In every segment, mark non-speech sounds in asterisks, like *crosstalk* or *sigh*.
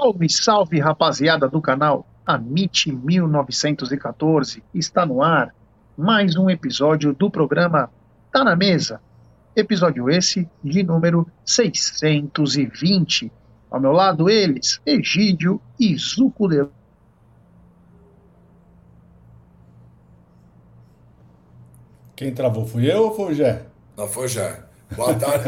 Salve, salve, rapaziada do canal Amit 1914. Está no ar mais um episódio do programa Tá na Mesa. Episódio esse de número 620. Ao meu lado, eles, Egídio e Zuco de... Quem travou? Fui eu ou foi o Jé? Não, foi o Jé. Boa tarde,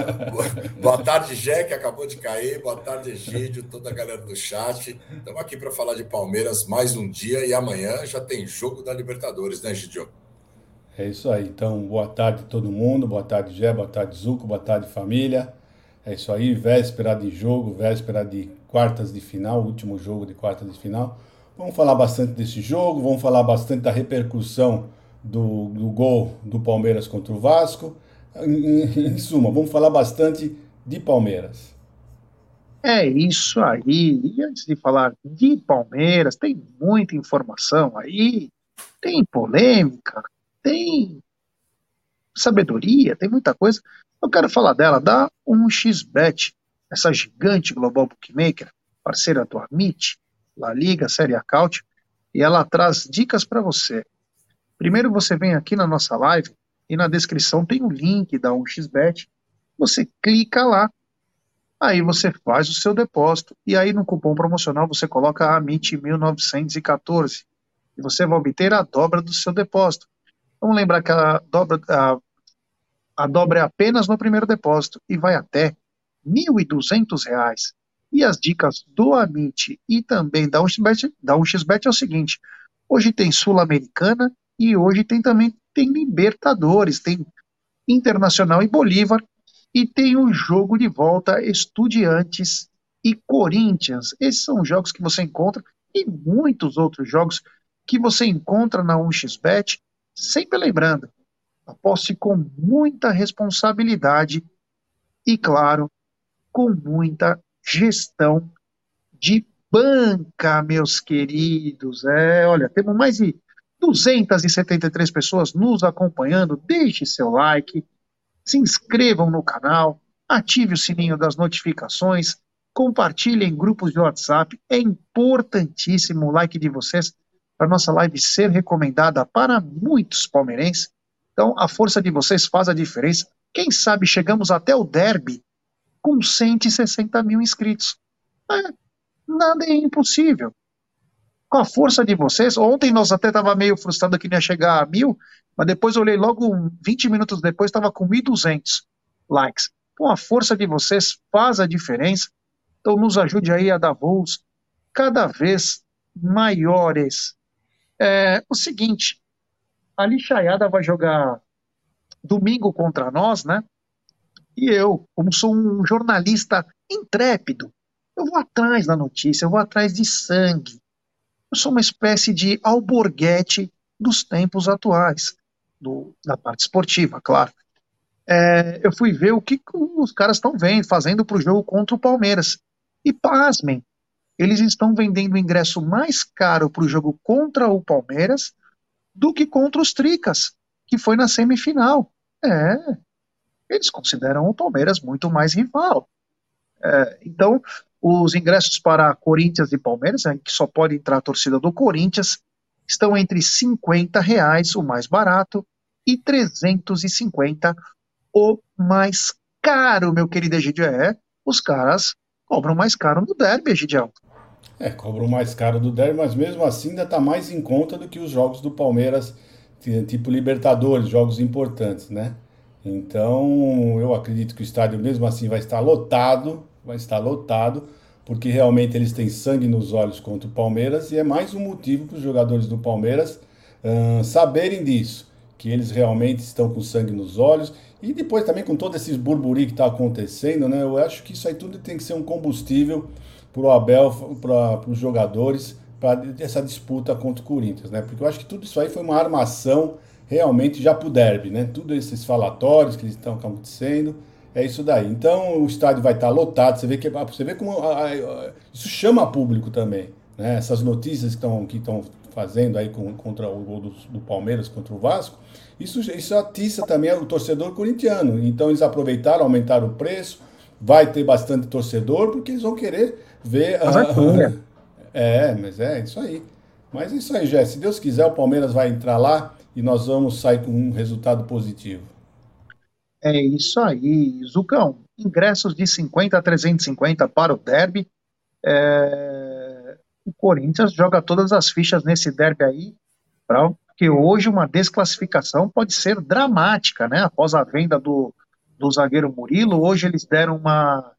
boa tarde, Jé, que acabou de cair. Boa tarde, Egídio, toda a galera do chat. Estamos aqui para falar de Palmeiras mais um dia e amanhã já tem jogo da Libertadores, né, Egídio? É isso aí. Então, boa tarde todo mundo. Boa tarde, Jé. Boa tarde, Zuco. Boa tarde, família. É isso aí. Véspera de jogo, véspera de quartas de final, último jogo de quartas de final. Vamos falar bastante desse jogo, vamos falar bastante da repercussão do, do gol do Palmeiras contra o Vasco. Em, suma, vamos falar bastante de Palmeiras. É isso aí. E antes de falar de Palmeiras, tem muita informação aí, tem polêmica, tem sabedoria, tem muita coisa. Eu quero falar dela, da 1xBet, essa gigante global bookmaker, parceira do Amit, La Liga, Série Acaute, e ela traz dicas para você. Primeiro você vem aqui na nossa live, e na descrição tem o link da 1xBet. Você clica lá, aí você faz o seu depósito e aí no cupom promocional você coloca AMIT 1914 e você vai obter a dobra do seu depósito. Vamos lembrar que a dobra, a, a dobra é apenas no primeiro depósito e vai até R$ 1.200. E as dicas do Amit e também da 1xBet, da 1xBet é o seguinte: hoje tem Sul-Americana e hoje tem também tem Libertadores, tem Internacional e Bolívar, e tem o jogo de volta Estudiantes e Corinthians. Esses são jogos que você encontra e muitos outros jogos que você encontra na 1xBet, sempre lembrando, aposte com muita responsabilidade e, claro, com muita gestão de banca, meus queridos. É, olha, temos mais de 273 pessoas nos acompanhando. Deixe seu like, se inscrevam no canal, ative o sininho das notificações, compartilhe em grupos de WhatsApp. É importantíssimo o like de vocês para nossa live ser recomendada para muitos palmeirenses. Então, a força de vocês faz a diferença. Quem sabe chegamos até o derby com 160 mil inscritos. É, nada é impossível com a força de vocês. Ontem nós até estava meio frustrado que não ia chegar a mil, mas depois olhei logo 20 minutos depois, estava com 1.200 likes. Com a força de vocês faz a diferença. Então nos ajude aí a dar voos cada vez maiores. É, o seguinte, a Lixaiada vai jogar domingo contra nós, né? E eu, como sou um jornalista intrépido, eu vou atrás da notícia, eu vou atrás de sangue, eu sou uma espécie de alborguete dos tempos atuais, do, da parte esportiva, claro. É, eu fui ver o que os caras estão vendo, fazendo para o jogo contra o Palmeiras. E pasmem, eles estão vendendo ingresso mais caro para o jogo contra o Palmeiras do que contra os Tricas, que foi na semifinal. É, eles consideram o Palmeiras muito mais rival. É, então, os ingressos para Corinthians e Palmeiras, né, que só pode entrar a torcida do Corinthians, estão entre 50 reais, o mais barato, e 350, o mais caro, meu querido Egidio. É, os caras cobram mais caro no derby, Egidião. É, cobram mais caro do derby, mas mesmo assim ainda está mais em conta do que os jogos do Palmeiras, tipo Libertadores, jogos importantes, né? Então, eu acredito que o estádio mesmo assim vai estar lotado, vai estar lotado, porque realmente eles têm sangue nos olhos contra o Palmeiras e é mais um motivo para os jogadores do Palmeiras saberem disso, que eles realmente estão com sangue nos olhos e depois também com todo esse burburi que está acontecendo, né? Eu acho que isso aí tudo tem que ser um combustível para o Abel, para os jogadores, para essa disputa contra o Corinthians, né? Porque eu acho que tudo isso aí foi uma armação realmente já para o derby, né? Tudo esses falatórios que estão acontecendo é isso daí. Então o estádio vai estar lotado. Você vê que você vê como a, a, isso chama público também. Né? Essas notícias que estão que estão fazendo aí com, contra o gol do, do, Palmeiras contra o Vasco, isso, isso atiça também o torcedor corintiano. Então eles aproveitaram, aumentaram o preço, vai ter bastante torcedor, porque eles vão querer ver. Mas é, a... *laughs* é, mas é isso aí. Mas é isso aí, Jé. Se Deus quiser, o Palmeiras vai entrar lá e nós vamos sair com um resultado positivo. É isso aí, Zucão. Ingressos de 50 a 350 para o derby. É... O Corinthians joga todas as fichas nesse derby aí, porque hoje uma desclassificação pode ser dramática, né? Após a venda do, do zagueiro Murilo, hoje eles deram uma,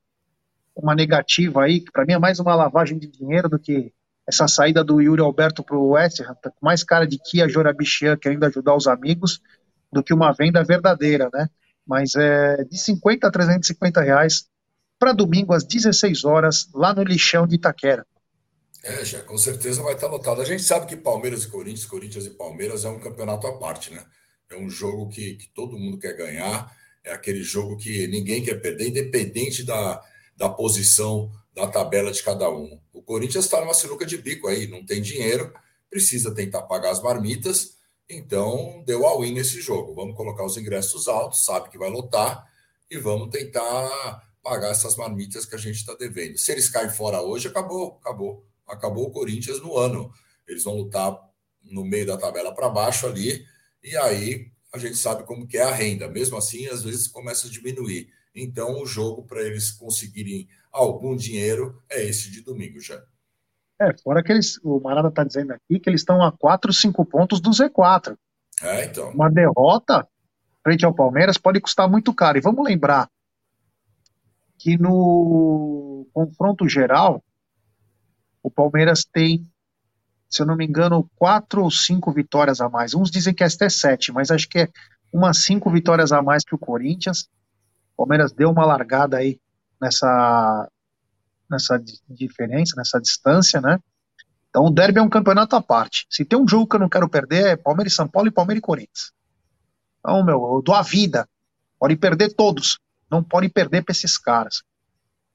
uma negativa aí, que para mim é mais uma lavagem de dinheiro do que essa saída do Yuri Alberto para o West Ham, tá com mais cara de Kia Jorabichian querendo ajudar os amigos do que uma venda verdadeira, né? Mas é de 50 a 350 reais para domingo às 16 horas, lá no lixão de Itaquera. É, já com certeza vai estar lotado. A gente sabe que Palmeiras e Corinthians, Corinthians e Palmeiras é um campeonato à parte, né? É um jogo que, que todo mundo quer ganhar, é aquele jogo que ninguém quer perder, independente da, da posição da tabela de cada um. O Corinthians está numa sinuca de bico aí, não tem dinheiro, precisa tentar pagar as marmitas, então deu all-in nesse jogo. Vamos colocar os ingressos altos, sabe que vai lotar, e vamos tentar pagar essas marmitas que a gente está devendo. Se eles caem fora hoje, acabou, acabou. Acabou o Corinthians no ano. Eles vão lutar no meio da tabela para baixo ali, e aí a gente sabe como que é a renda. Mesmo assim, às vezes começa a diminuir. Então, o jogo para eles conseguirem algum dinheiro é esse de domingo já. É, fora que eles, o Marada está dizendo aqui que eles estão a 4, 5 pontos do Z4. É, então. Uma derrota frente ao Palmeiras pode custar muito caro. E vamos lembrar que no confronto geral, o Palmeiras tem, se eu não me engano, quatro ou cinco vitórias a mais. Uns dizem que é até sete, mas acho que é umas cinco vitórias a mais que o Corinthians. O Palmeiras deu uma largada aí nessa, nessa diferença, nessa distância, né? Então o derby é um campeonato à parte. Se tem um jogo que eu não quero perder é Palmeiras e São Paulo e Palmeiras e Corinthians. Então, meu, eu dou a vida. Pode perder todos não pode perder para esses caras.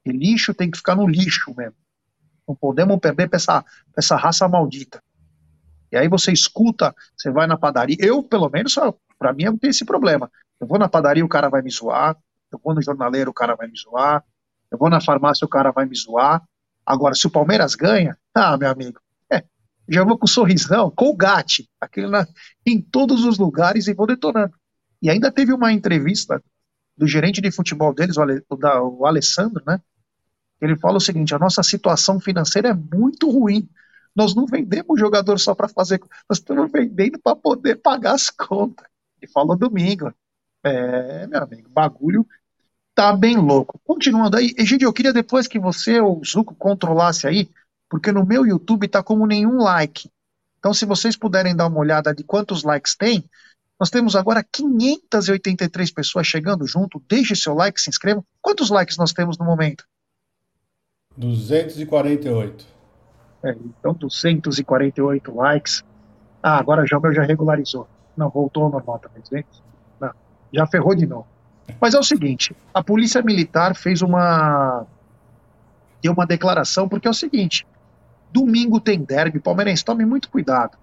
E lixo tem que ficar no lixo mesmo. Não podemos perder para essa, essa raça maldita. E aí você escuta, você vai na padaria. Eu, pelo menos, para mim, eu tenho esse problema. Eu vou na padaria, o cara vai me zoar. Eu vou no jornaleiro, o cara vai me zoar. Eu vou na farmácia, o cara vai me zoar. Agora, se o Palmeiras ganha, ah, meu amigo, é, já vou com um sorrisão, com o gate, aquele na, em todos os lugares e vou detonando. E ainda teve uma entrevista do gerente de futebol deles, o, Ale, o, da, o Alessandro, né? Ele fala o seguinte: a nossa situação financeira é muito ruim. Nós não vendemos jogador só para fazer, nós estamos vendendo para poder pagar as contas. Ele falou domingo. É, meu amigo, bagulho tá bem louco. Continuando aí, Egidio, eu queria depois que você o Zuco controlasse aí, porque no meu YouTube tá como nenhum like. Então, se vocês puderem dar uma olhada de quantos likes tem, nós temos agora 583 pessoas chegando junto. Deixe seu like, se inscreva. Quantos likes nós temos no momento? 248. É, então, 248 likes. Ah, agora já já regularizou. Não, voltou ao normal também. Não, já ferrou de novo. Mas é o seguinte: a Polícia Militar fez uma. deu uma declaração, porque é o seguinte: domingo tem derby, palmeirense, tome muito cuidado.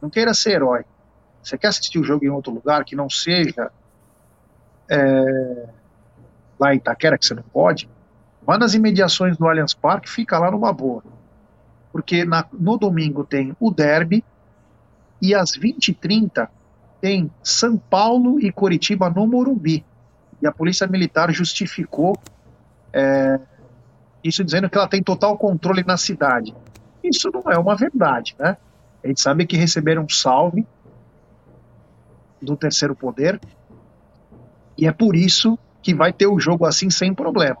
Não queira ser herói. Você quer assistir o jogo em outro lugar que não seja é, lá em Itaquera, que você não pode? Vá nas imediações do Allianz Parque, fica lá numa boa. Porque na, no domingo tem o derby e às 20h30 tem São Paulo e Curitiba no Morumbi. E a Polícia Militar justificou é, isso dizendo que ela tem total controle na cidade. Isso não é uma verdade, né? A gente sabe que receberam um salve do terceiro poder. E é por isso que vai ter o jogo assim sem problema.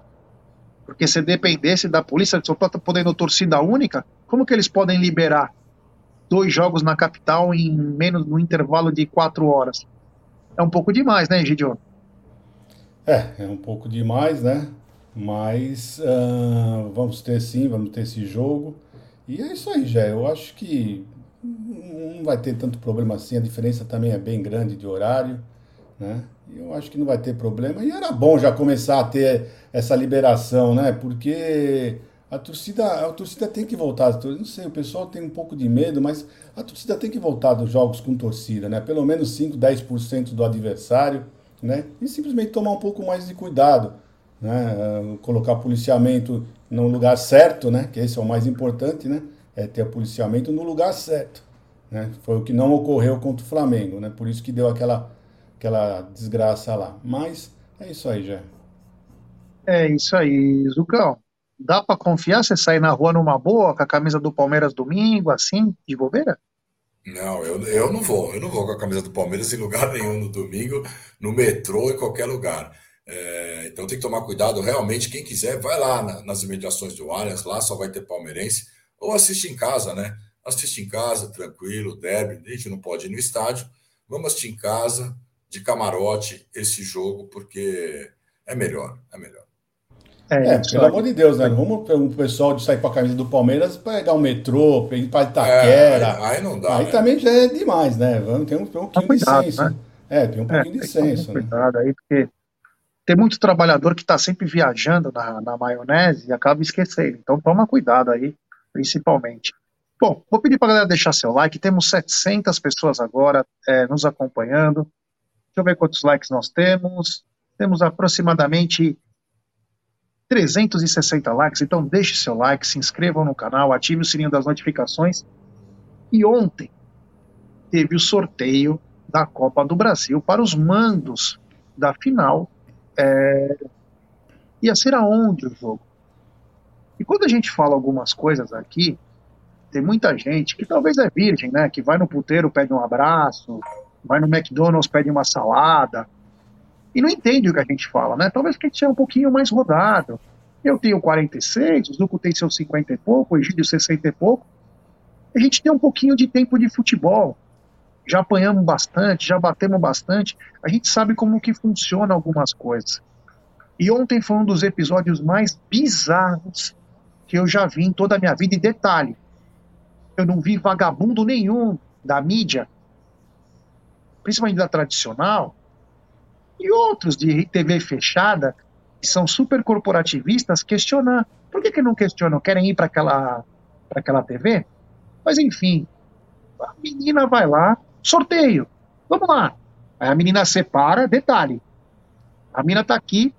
Porque se dependesse da polícia, só podendo torcida única, como que eles podem liberar dois jogos na capital em menos no intervalo de quatro horas? É um pouco demais, né, Gideon? É, é um pouco demais, né? Mas uh, vamos ter sim, vamos ter esse jogo. E é isso aí, já. Eu acho que não vai ter tanto problema assim, a diferença também é bem grande de horário, né? Eu acho que não vai ter problema. E era bom já começar a ter essa liberação, né? Porque a torcida, a torcida tem que voltar. Não sei, o pessoal tem um pouco de medo, mas a torcida tem que voltar dos jogos com torcida, né? Pelo menos 5, 10% do adversário, né? E simplesmente tomar um pouco mais de cuidado. né? colocar policiamento no lugar certo, né? que esse é o mais importante, né? é ter policiamento no lugar certo. Né? Foi o que não ocorreu contra o Flamengo, né? por isso que deu aquela, aquela desgraça lá. Mas é isso aí, já. É isso aí, Zucão. Dá para confiar você sair na rua numa boa, com a camisa do Palmeiras domingo, assim, de bobeira? Não, eu, eu não vou. Eu não vou com a camisa do Palmeiras em lugar *laughs* nenhum no domingo, no metrô, em qualquer lugar. É, então tem que tomar cuidado. Realmente, quem quiser, vai lá na, nas imediações do Allianz, lá só vai ter palmeirense. Ou assiste em casa, né? Assiste em casa, tranquilo, deve. A gente não pode ir no estádio. Vamos assistir em casa, de camarote, esse jogo, porque é melhor, é melhor. É, é pelo amor de Deus, né? Vamos o pessoal de sair com a camisa do Palmeiras pegar o metrô, ir para Itaquera. É, aí, não dá. Aí né? também já é demais, né? Vamos ter um, um pouquinho cuidado, de senso. Né? É, tem um é, pouquinho de senso. Né? Cuidado aí, porque tem muito trabalhador que está sempre viajando na, na maionese e acaba esquecendo. Então toma cuidado aí, principalmente. Bom, vou pedir para a galera deixar seu like. Temos 700 pessoas agora é, nos acompanhando. Deixa eu ver quantos likes nós temos. Temos aproximadamente 360 likes, então deixe seu like, se inscrevam no canal, ative o sininho das notificações. E ontem teve o sorteio da Copa do Brasil para os mandos da final. É... Ia ser aonde o jogo? E quando a gente fala algumas coisas aqui, tem muita gente que talvez é virgem, né? Que vai no puteiro, pede um abraço, vai no McDonald's, pede uma salada, e não entende o que a gente fala, né? Talvez porque a gente seja um pouquinho mais rodado. Eu tenho 46, o Zuco tem seus 50 e pouco, o Egídio 60 e pouco. A gente tem um pouquinho de tempo de futebol. Já apanhamos bastante, já batemos bastante. A gente sabe como que funciona algumas coisas. E ontem foi um dos episódios mais bizarros que eu já vi em toda a minha vida. E detalhe, eu não vi vagabundo nenhum da mídia, principalmente da tradicional, e outros de TV fechada, que são super corporativistas, questionar. Por que, que não questionam? Querem ir para aquela, aquela TV? Mas enfim, a menina vai lá, sorteio, vamos lá. Aí a menina separa, detalhe, a menina está aqui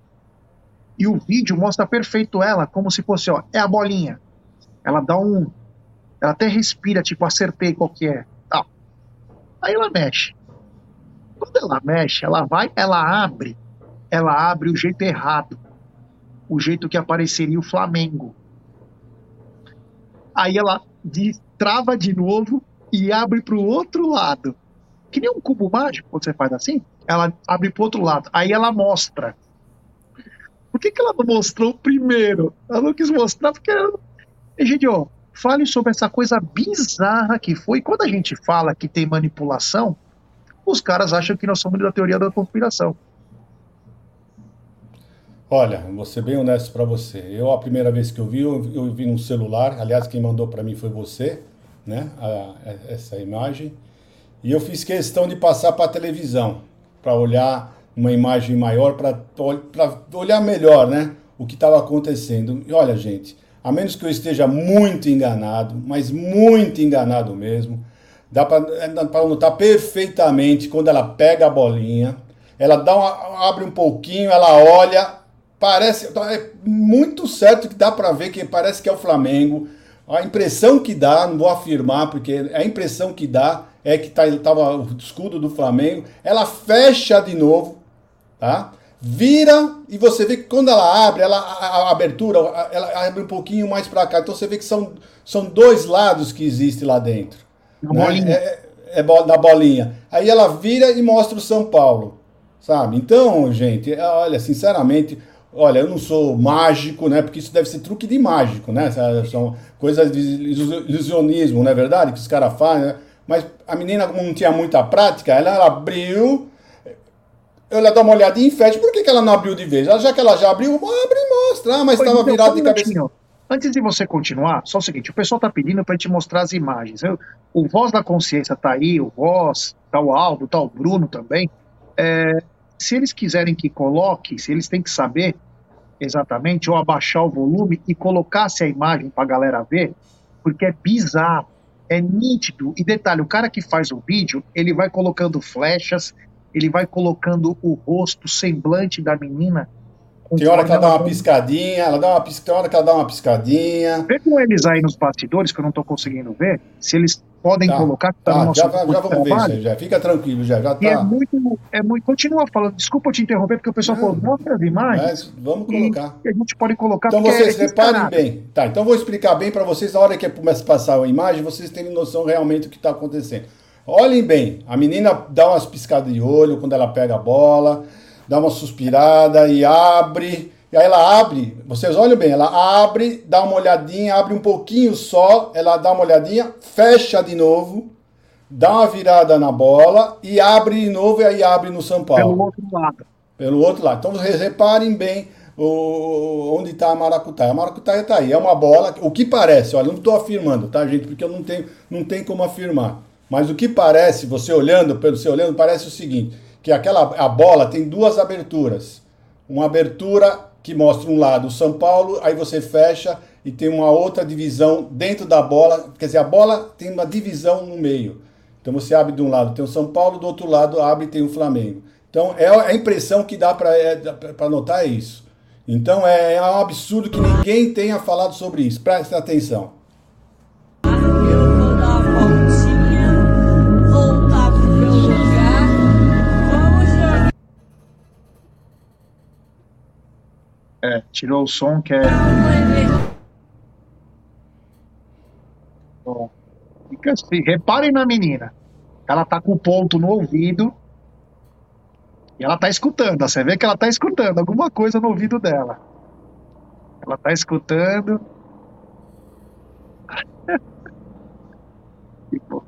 e o vídeo mostra perfeito ela, como se fosse, ó, é a bolinha. Ela dá um, ela até respira, tipo, acertei qual que é. Aí ela mexe. Quando ela mexe, ela vai, ela abre, ela abre o jeito errado, o jeito que apareceria o Flamengo. Aí ela trava de novo e abre para o outro lado. Que nem um cubo mágico, quando você faz assim, ela abre para outro lado. Aí ela mostra. Por que, que ela não mostrou primeiro? Ela não quis mostrar porque ela... Gente, ó, fale sobre essa coisa bizarra que foi. Quando a gente fala que tem manipulação, os caras acham que nós somos da teoria da conspiração. Olha, vou ser bem honesto para você. Eu, a primeira vez que eu vi, eu, vi no celular. Aliás, quem mandou para mim foi você, né? A, essa imagem. E eu fiz questão de passar para a televisão, para olhar uma imagem maior, para olhar melhor, né? O que estava acontecendo. E olha, gente, a menos que eu esteja muito enganado, mas muito enganado mesmo, Dá para é, notar perfeitamente quando ela pega a bolinha, ela dá uma, abre um pouquinho, ela olha, parece é muito certo que dá para ver que parece que é o Flamengo. A impressão que dá, não vou afirmar, porque a impressão que dá é que tá, tava o escudo do Flamengo. Ela fecha de novo, tá? Vira e você vê que quando ela abre, ela, a, a abertura, ela abre um pouquinho mais para cá. Então você vê que são, são dois lados que existem lá dentro. Né? É, é, é da bolinha. Aí ela vira e mostra o São Paulo, sabe? Então, gente, é, olha, sinceramente, olha, eu não sou mágico, né? Porque isso deve ser truque de mágico, né? São coisas de ilusionismo, não é verdade? Que os caras fazem, né? Mas a menina, como não tinha muita prática, ela, ela abriu, ela dá uma olhadinha e fecha. Por que, que ela não abriu de vez? Já que ela já abriu, abre e mostra. Ah, mas estava então, virado de cabeça. Antes de você continuar, só o seguinte: o pessoal está pedindo para te mostrar as imagens. Eu, o Voz da Consciência está aí, o Voz, tá o Aldo, tá o Bruno também. É, se eles quiserem que coloque, se eles têm que saber exatamente, ou abaixar o volume e colocasse a imagem para a galera ver, porque é bizarro, é nítido. E detalhe: o cara que faz o vídeo, ele vai colocando flechas, ele vai colocando o rosto, o semblante da menina Tem hora que ela dá uma piscadinha, ela dá uma pisca, tem hora que ela dá uma piscadinha. Vê com eles aí nos bastidores, que eu não estou conseguindo ver, se eles podem tá, colocar que tá, tá no nosso já, já vamos ver isso aí, já. Fica tranquilo, já, já tá. E é muito, é muito. Continua falando, desculpa te interromper, porque o pessoal falou, mostra as imagens. vamos colocar. a gente pode colocar. Então vocês é reparem bem. Tá, então vou explicar bem para vocês, na hora que começa a passar a imagem, vocês terem noção realmente do que está acontecendo. Olhem bem, a menina dá umas piscadas de olho quando ela pega a bola, dá uma suspirada e abre. E aí ela abre, vocês olham bem, ela abre, dá uma olhadinha, abre um pouquinho só, ela dá uma olhadinha, fecha de novo, dá uma virada na bola e abre de novo e aí abre no São Paulo. Pelo outro lado. Pelo outro lado. Então vocês reparem bem o, onde está a maracutaia. A maracutaia está aí, é uma bola, o que parece, olha, não estou afirmando, tá, gente, porque eu não tenho, não tem como afirmar. Mas o que parece, você olhando, pelo você olhando, parece o seguinte, que aquela a bola tem duas aberturas. Uma abertura que mostra um lado São Paulo, aí você fecha e tem uma outra divisão dentro da bola, quer dizer, a bola tem uma divisão no meio. Então você abre de um lado tem o São Paulo, do outro lado abre tem o Flamengo. Então é a impressão que dá para é, notar é isso. Então é, é um absurdo que ninguém tenha falado sobre isso. Preste atenção. Tirou o som que é. Bom, fica assim. Reparem na menina. Ela tá com o ponto no ouvido. E ela tá escutando. Você vê que ela tá escutando alguma coisa no ouvido dela. Ela tá escutando. *laughs* tipo,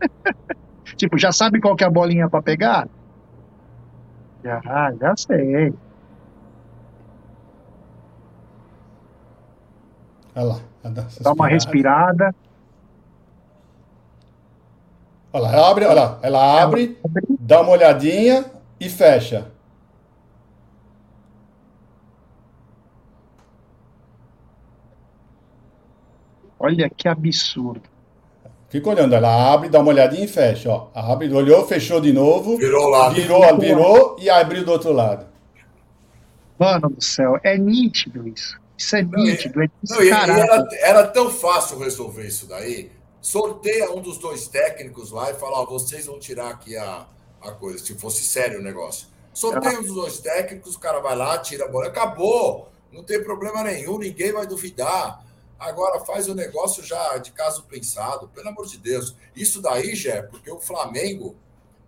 *laughs* tipo, já sabe qual que é a bolinha para pegar? Já, já sei. Olha lá. Dá uma respirada. Olha lá, ela abre, olha lá, ela abre, dá uma olhadinha e fecha. Olha que absurdo. Fica olhando, ela abre, dá uma olhadinha e fecha, ó. Abre, olhou, fechou de novo. Virou lá. Virou, virou e abriu do outro lado. Mano do céu, é nítido isso. Isso é nítido, é não, e, era, era, tão fácil resolver isso daí. Sorteia um dos dois técnicos lá e fala: ó, vocês vão tirar aqui a, a coisa, se fosse sério o negócio. Sorteia um dos dois técnicos, o cara vai lá, tira a bola, acabou. Não tem problema nenhum, ninguém vai duvidar. Agora faz o negócio já de caso pensado, pelo amor de Deus. Isso daí já é porque o Flamengo,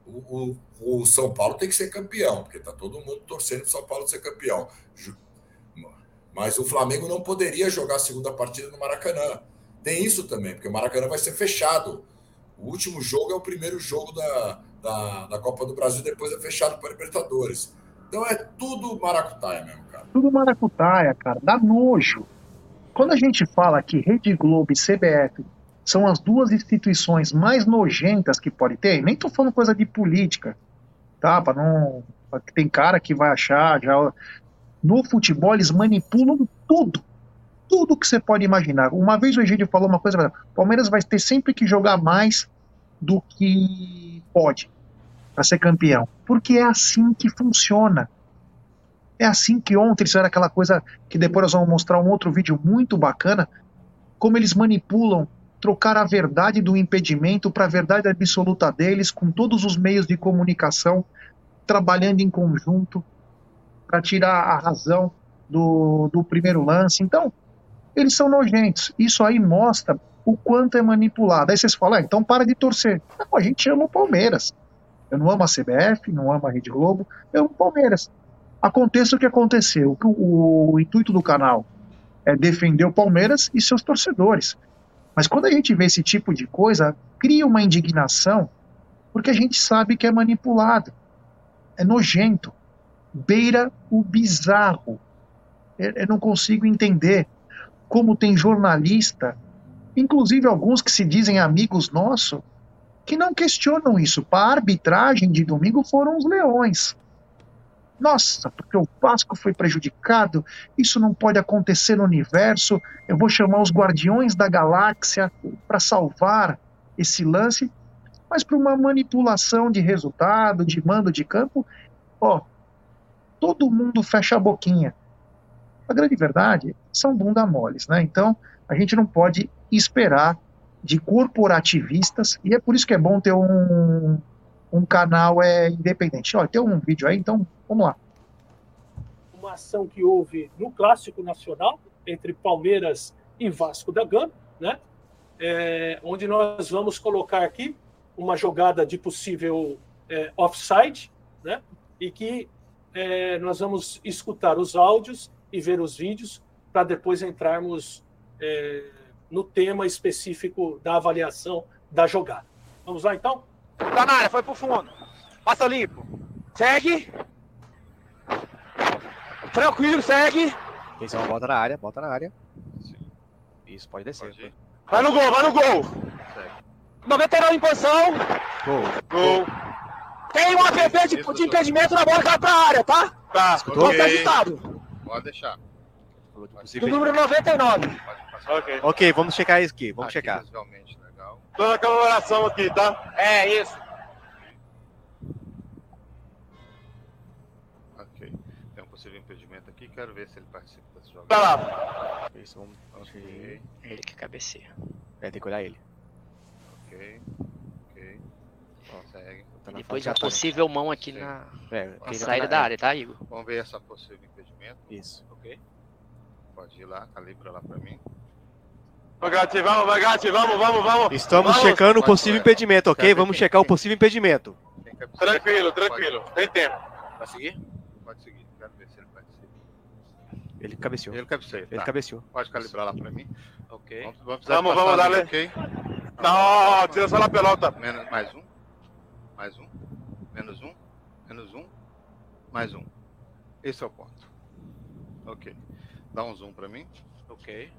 o, o, o São Paulo tem que ser campeão, porque está todo mundo torcendo para o São Paulo ser campeão. Mas o Flamengo não poderia jogar a segunda partida no Maracanã. Tem isso também, porque o Maracanã vai ser fechado. O último jogo é o primeiro jogo da, da, da Copa do Brasil, depois é fechado para Libertadores. Então é tudo maracutaia mesmo, cara. Tudo maracutaia, cara. Dá nojo. Quando a gente fala que Rede Globo e CBF são as duas instituições mais nojentas que pode ter, nem tô falando coisa de política, tá? Para não. Tem cara que vai achar já. No futebol eles manipulam tudo. Tudo que você pode imaginar. Uma vez o Egídio falou uma coisa: Palmeiras vai ter sempre que jogar mais do que pode para ser campeão. Porque é assim que funciona. É assim que ontem isso era aquela coisa que depois nós vamos mostrar um outro vídeo muito bacana, como eles manipulam, trocar a verdade do impedimento para a verdade absoluta deles, com todos os meios de comunicação, trabalhando em conjunto para tirar a razão do, do primeiro lance. Então, eles são nojentos. Isso aí mostra o quanto é manipulado. Aí vocês falam, ah, então para de torcer. Não, a gente ama o Palmeiras. Eu não amo a CBF, não amo a Rede Globo, eu amo o Palmeiras. Aconteça o que aconteceu, o, o intuito do canal é defender o Palmeiras e seus torcedores. Mas quando a gente vê esse tipo de coisa, cria uma indignação, porque a gente sabe que é manipulado, é nojento, beira o bizarro. Eu não consigo entender como tem jornalista, inclusive alguns que se dizem amigos nossos, que não questionam isso. Para a arbitragem de domingo foram os leões. Nossa, porque o Vasco foi prejudicado, isso não pode acontecer no universo. Eu vou chamar os guardiões da galáxia para salvar esse lance. Mas para uma manipulação de resultado, de mando de campo, ó, todo mundo fecha a boquinha. A grande verdade são bunda moles, né? Então, a gente não pode esperar de corporativistas, e é por isso que é bom ter um, um canal é, independente. Olha, tem um vídeo aí, então vamos lá. Uma ação que houve no Clássico Nacional, entre Palmeiras e Vasco da Gama, né? É, onde nós vamos colocar aqui uma jogada de possível é, offside, né? E que é, nós vamos escutar os áudios e ver os vídeos para depois entrarmos é, no tema específico da avaliação da jogada. Vamos lá então? Tá na área, foi pro fundo. Passa limpo. Segue. Tranquilo, segue. Isso, bota na área, bota na área. Isso, pode descer. Pode vai no gol, vai no gol. Segue. 99 em posição. Gol. Gol. Tem um APP de, de impedimento na bola que vai pra área, tá? Tá. Escutou? Okay. Pode deixar. Do número 99. Ok. Ok, vamos checar isso aqui. Vamos aqui, checar. Realmente. Tô na comemoração aqui, tá? É, isso. Ok. Tem um possível impedimento aqui. Quero ver se ele participa desse jogo. Tá lá. Isso, vamos. Okay. Ele que cabeceia. É, tem que olhar ele. Ok. Ok. Consegue. Tá depois a possível mão aqui Sim. na, é, na saída da área, tá, Igor? Vamos ver essa possível impedimento. Isso. Ok. Pode ir lá, calibra lá pra mim. Bagate, vamos, Bagate, vamos, vamos, vamos. Estamos vamos. checando o possível impedimento, ok? Vamos checar o possível impedimento. Tranquilo, tranquilo. Tem tempo. Vai seguir? Pode seguir. Quero ver se ele participa. Ele cabeceou. Ele cabeceou. Ele tá. cabeceou. Pode calibrar lá pra mim. Ok. Vamos, vamos, vamos, vamos dar, Ok. Não, tira só na pelota. Menos, mais um. Mais um. Menos um. Menos um. Mais um. Esse é o ponto. Ok. Dá um zoom pra mim. Ok.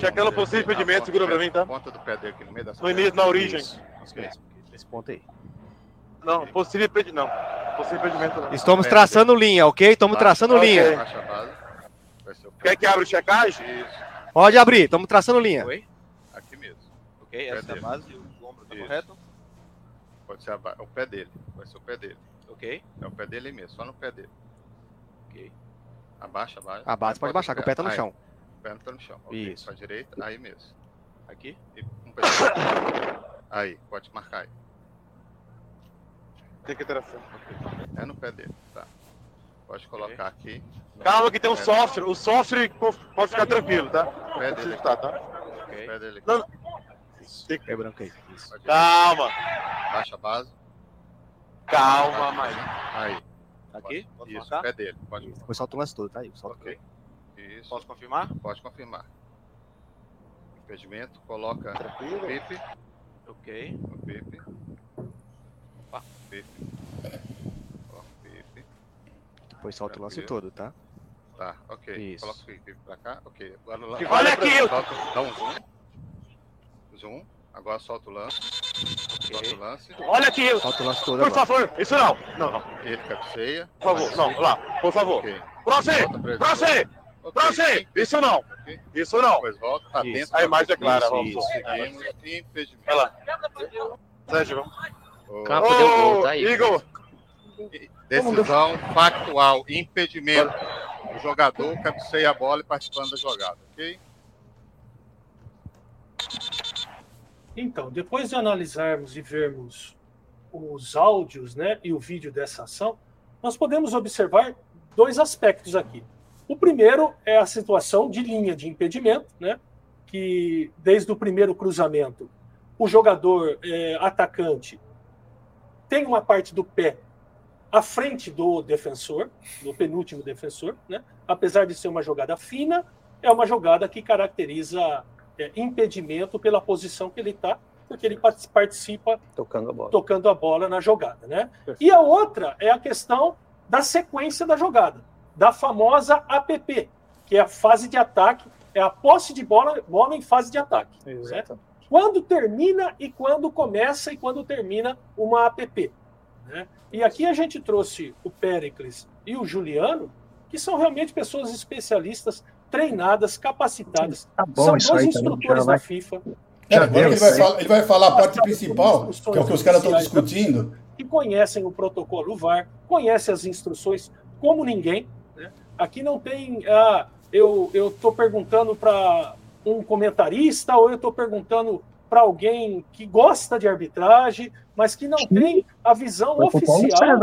Checando o possível impedimento, segura pra mim, tá? Ponta do pé dele aqui no meio da No início, na origem. Isso. Okay. Esse ponto aí. Não, possível impedimento não. Possível impedimento não. Estamos traçando linha, ok? Estamos traçando linha. Quer que abra o checagem? Isso. Pode abrir, estamos traçando linha. Oi? Aqui mesmo. Ok, essa é a base, o ombro tá correto? Pode ser ba... o pé dele. Vai ser o pé dele. Ok. É o pé dele mesmo, só no pé dele. Ok. Abaixa, abaixa. A base pode baixar, que o pé tá no aí. chão. O pé tá no chão. Okay. Isso. Pra direita, aí mesmo. Aqui? E um pé Aí, pode marcar aí. Tem que interação. É no pé dele, tá. Pode colocar aqui. Calma que tem um software. O software pode ficar tranquilo, tá? Pé dele. Tá, tá? Okay. Pé dele aqui. Não, Isso. Tem... É branco aí. Isso. Calma. Baixa a base. Calma, mais. Aí. Aqui? Pode, Isso, marcar? pé dele. Pode. Depois solta o lance todo, tá aí. Solta ok. Isso. Posso confirmar? Pode confirmar. Impedimento, coloca Tranquilo. o pipe. Ok. O pipe. Opa, pipe. Coloca o pipe. Depois solta o lance todo, tá? Tá, ok. Isso. Coloca o pipe pra cá. Ok. Agora o lance. Olha aqui! Solta, dá um zoom. Zoom. Agora solta o lance. Okay. Solta o lance. Olha aqui! Solta o lance todo Por agora. favor, isso não. Não, não. Ele cabeceia. Por favor, não, lá, por favor. Ok. Pra você! Pra você! Isso não! Ok. Isso não! Depois volta, tá Isso. dentro. A imagem é clara, Isso, vamos. isso. Seguimos. Impedimento. Vai lá. Sérgio, vamos. Ô, Campo deu gol, tá aí. Igor! Decisão factual, impedimento. O jogador cabeceia a bola e participando da jogada, ok? Então, depois de analisarmos e vermos os áudios né, e o vídeo dessa ação, nós podemos observar dois aspectos aqui. O primeiro é a situação de linha de impedimento, né, que desde o primeiro cruzamento, o jogador é, atacante tem uma parte do pé à frente do defensor, do penúltimo defensor, né? apesar de ser uma jogada fina, é uma jogada que caracteriza é, impedimento pela posição que ele está, porque ele participa Tocando a bola. tocando a bola na jogada. Né? E a outra é a questão da sequência da jogada, da famosa APP, que é a fase de ataque, é a posse de bola, bola em fase de ataque. Certo? Quando termina e quando começa e quando termina uma APP. Né? E aqui a gente trouxe o Pericles e o Juliano, que são realmente pessoas especialistas, treinadas, capacitadas. Tá bom, são dois também, instrutores vai. da FIFA É, agora ele vai, falar, ele vai falar a parte principal, instruções que é o que os caras estão discutindo. que conhecem o protocolo VAR, conhecem as instruções como ninguém. Né? Aqui não tem. Ah, eu estou perguntando para um comentarista ou eu estou perguntando para alguém que gosta de arbitragem, mas que não Sim. tem a visão oficial,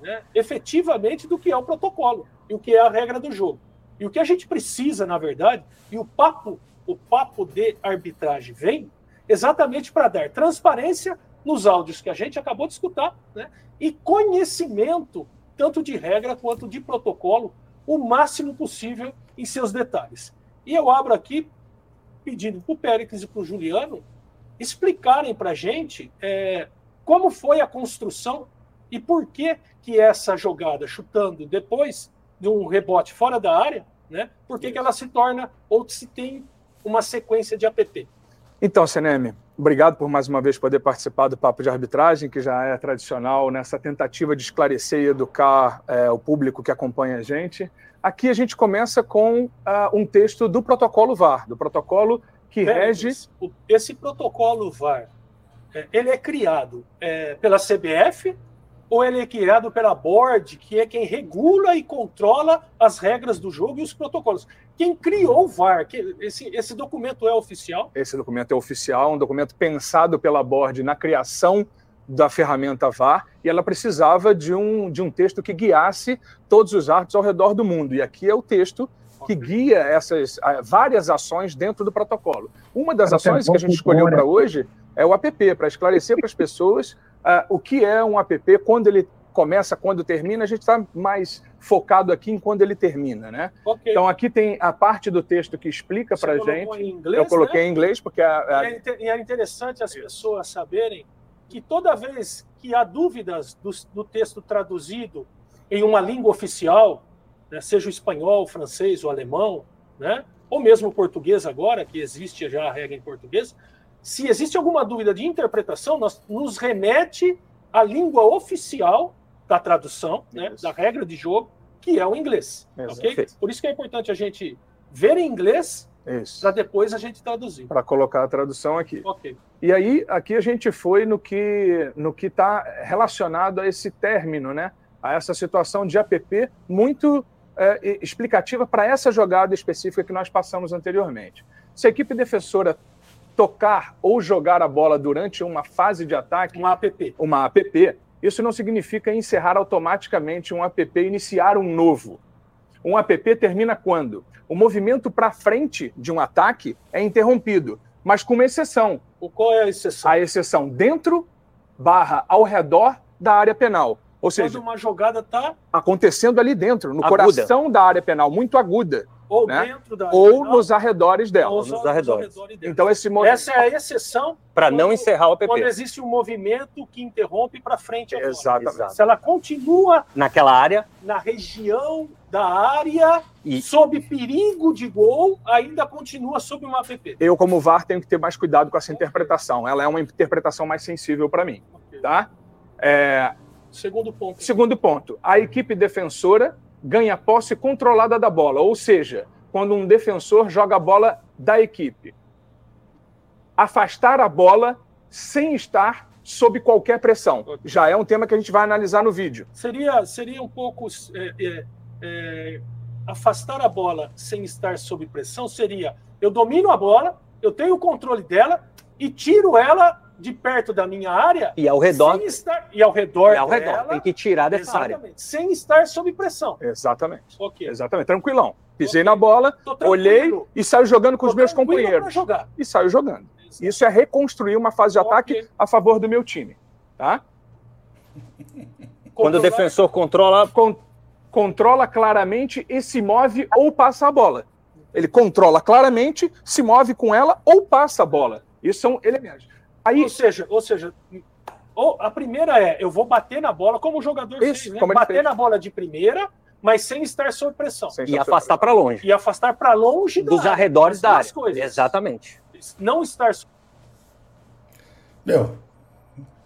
né, efetivamente, do que é o protocolo e o que é a regra do jogo. E o que a gente precisa, na verdade, e o papo, o papo de arbitragem vem exatamente para dar transparência nos áudios que a gente acabou de escutar, né, e conhecimento tanto de regra quanto de protocolo, o máximo possível em seus detalhes. E eu abro aqui pedindo para o Péricles e para o Juliano explicarem para a gente é, como foi a construção e por que que essa jogada chutando depois de um rebote fora da área, né? Por que, que ela se torna ou se tem uma sequência de APP? Então, Seneme, obrigado por mais uma vez poder participar do Papo de Arbitragem, que já é tradicional nessa tentativa de esclarecer e educar é, o público que acompanha a gente. Aqui a gente começa com uh, um texto do protocolo VAR, do protocolo que rege. Esse protocolo VAR, é, ele é criado é, pela CBF ou ele é criado pela board, que é quem regula e controla as regras do jogo e os protocolos? Quem criou o VAR? Esse, esse documento é oficial? Esse documento é oficial, um documento pensado pela board na criação da ferramenta VAR e ela precisava de um, de um texto que guiasse todos os árbitros ao redor do mundo. E aqui é o texto que guia essas várias ações dentro do protocolo. Uma das ações que a gente escolheu para hoje é o app, para esclarecer para as pessoas uh, o que é um app, quando ele começa, quando termina, a gente está mais focado aqui em quando ele termina, né? Okay. Então aqui tem a parte do texto que explica para a gente. Em inglês, Eu coloquei né? em inglês porque a, a... E é interessante as pessoas saberem que toda vez que há dúvidas do, do texto traduzido em uma língua oficial, né, seja o espanhol, o francês, o alemão, né, ou mesmo o português agora, que existe já a regra em português, se existe alguma dúvida de interpretação, nós nos remete à língua oficial da tradução, né, da regra de jogo, que é o inglês. Okay? Por isso que é importante a gente ver em inglês para depois a gente traduzir. Para colocar a tradução aqui. Okay. E aí, aqui a gente foi no que no que está relacionado a esse término, né? A essa situação de APP muito é, explicativa para essa jogada específica que nós passamos anteriormente. Se a equipe defensora tocar ou jogar a bola durante uma fase de ataque, uma APP, uma APP, isso não significa encerrar automaticamente um APP e iniciar um novo. Um APP termina quando o movimento para frente de um ataque é interrompido, mas com uma exceção. O qual é a exceção? A exceção dentro barra ao redor da área penal. Ou seja, Quando uma jogada está acontecendo ali dentro, no aguda. coração da área penal, muito aguda. Ou né? dentro da Ou nos arredores dela. Ou nos arredores. Então, esse Essa é a exceção. Para não encerrar o APP. Quando existe um movimento que interrompe para frente. Exatamente. Se ela continua naquela área, na região da área, e... sob perigo de gol, ainda continua sob uma APP. Eu, como VAR, tenho que ter mais cuidado com essa interpretação. Ela é uma interpretação mais sensível para mim. Okay. Tá? É, Segundo ponto. Segundo ponto. A equipe defensora ganha posse controlada da bola, ou seja, quando um defensor joga a bola da equipe. Afastar a bola sem estar sob qualquer pressão. Já é um tema que a gente vai analisar no vídeo. Seria, seria um pouco. É, é, é, afastar a bola sem estar sob pressão seria: eu domino a bola, eu tenho o controle dela e tiro ela de perto da minha área e ao redor estar, e ao redor e ao redor dela, tem que tirar dessa área. Sem estar sob pressão. Exatamente okay. exatamente. Tranquilão. Pisei okay. na bola olhei e saio jogando com Tô os meus companheiros. e saio jogando. Exato. isso é reconstruir uma fase de okay. ataque a favor do meu time tá? *laughs* Quando o defensor controla con controla claramente e se move ou passa a bola. Ele controla claramente se move com ela ou passa a bola. Isso são elementos Aí, ou seja, ou seja, ou a primeira é, eu vou bater na bola, como o jogador isso, fez, né? bater fez. na bola de primeira, mas sem estar sob pressão. Sem e afastar para longe. E afastar para longe dos da arredores da área. Coisas. Exatamente. Não estar Meu,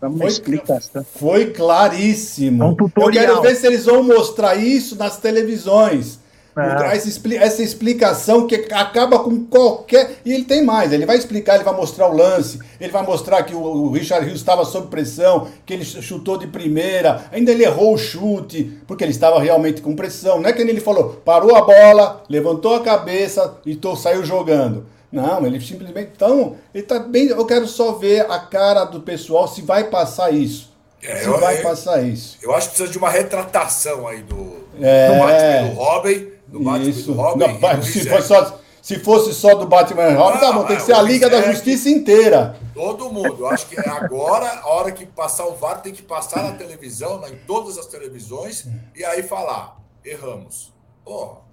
foi, foi claríssimo. É um. Eu quero ver se eles vão mostrar isso nas televisões. É. Essa, expli essa, explicação que acaba com qualquer. E ele tem mais, ele vai explicar, ele vai mostrar o lance, ele vai mostrar que o, Richard Hughes estava sob pressão, que ele chutou de primeira, ainda ele errou o chute, porque ele estava realmente com pressão. Não é que ele falou, parou a bola, levantou a cabeça e tô, saiu jogando. Não, ele simplesmente. Então, ele tá bem. Eu quero só ver a cara do pessoal se vai passar isso. É, se eu, vai eu, passar isso. Eu acho que precisa de uma retratação aí do, é, do Robin. Do Batman isso. do Robin. Não, se, fosse só, se fosse só do Batman e Robin, tá bom, tem que ser a Liga da Justiça inteira. Todo mundo. Eu acho que agora, a hora que passar o VAR, tem que passar na televisão, em todas as televisões, e aí falar: erramos. Porra.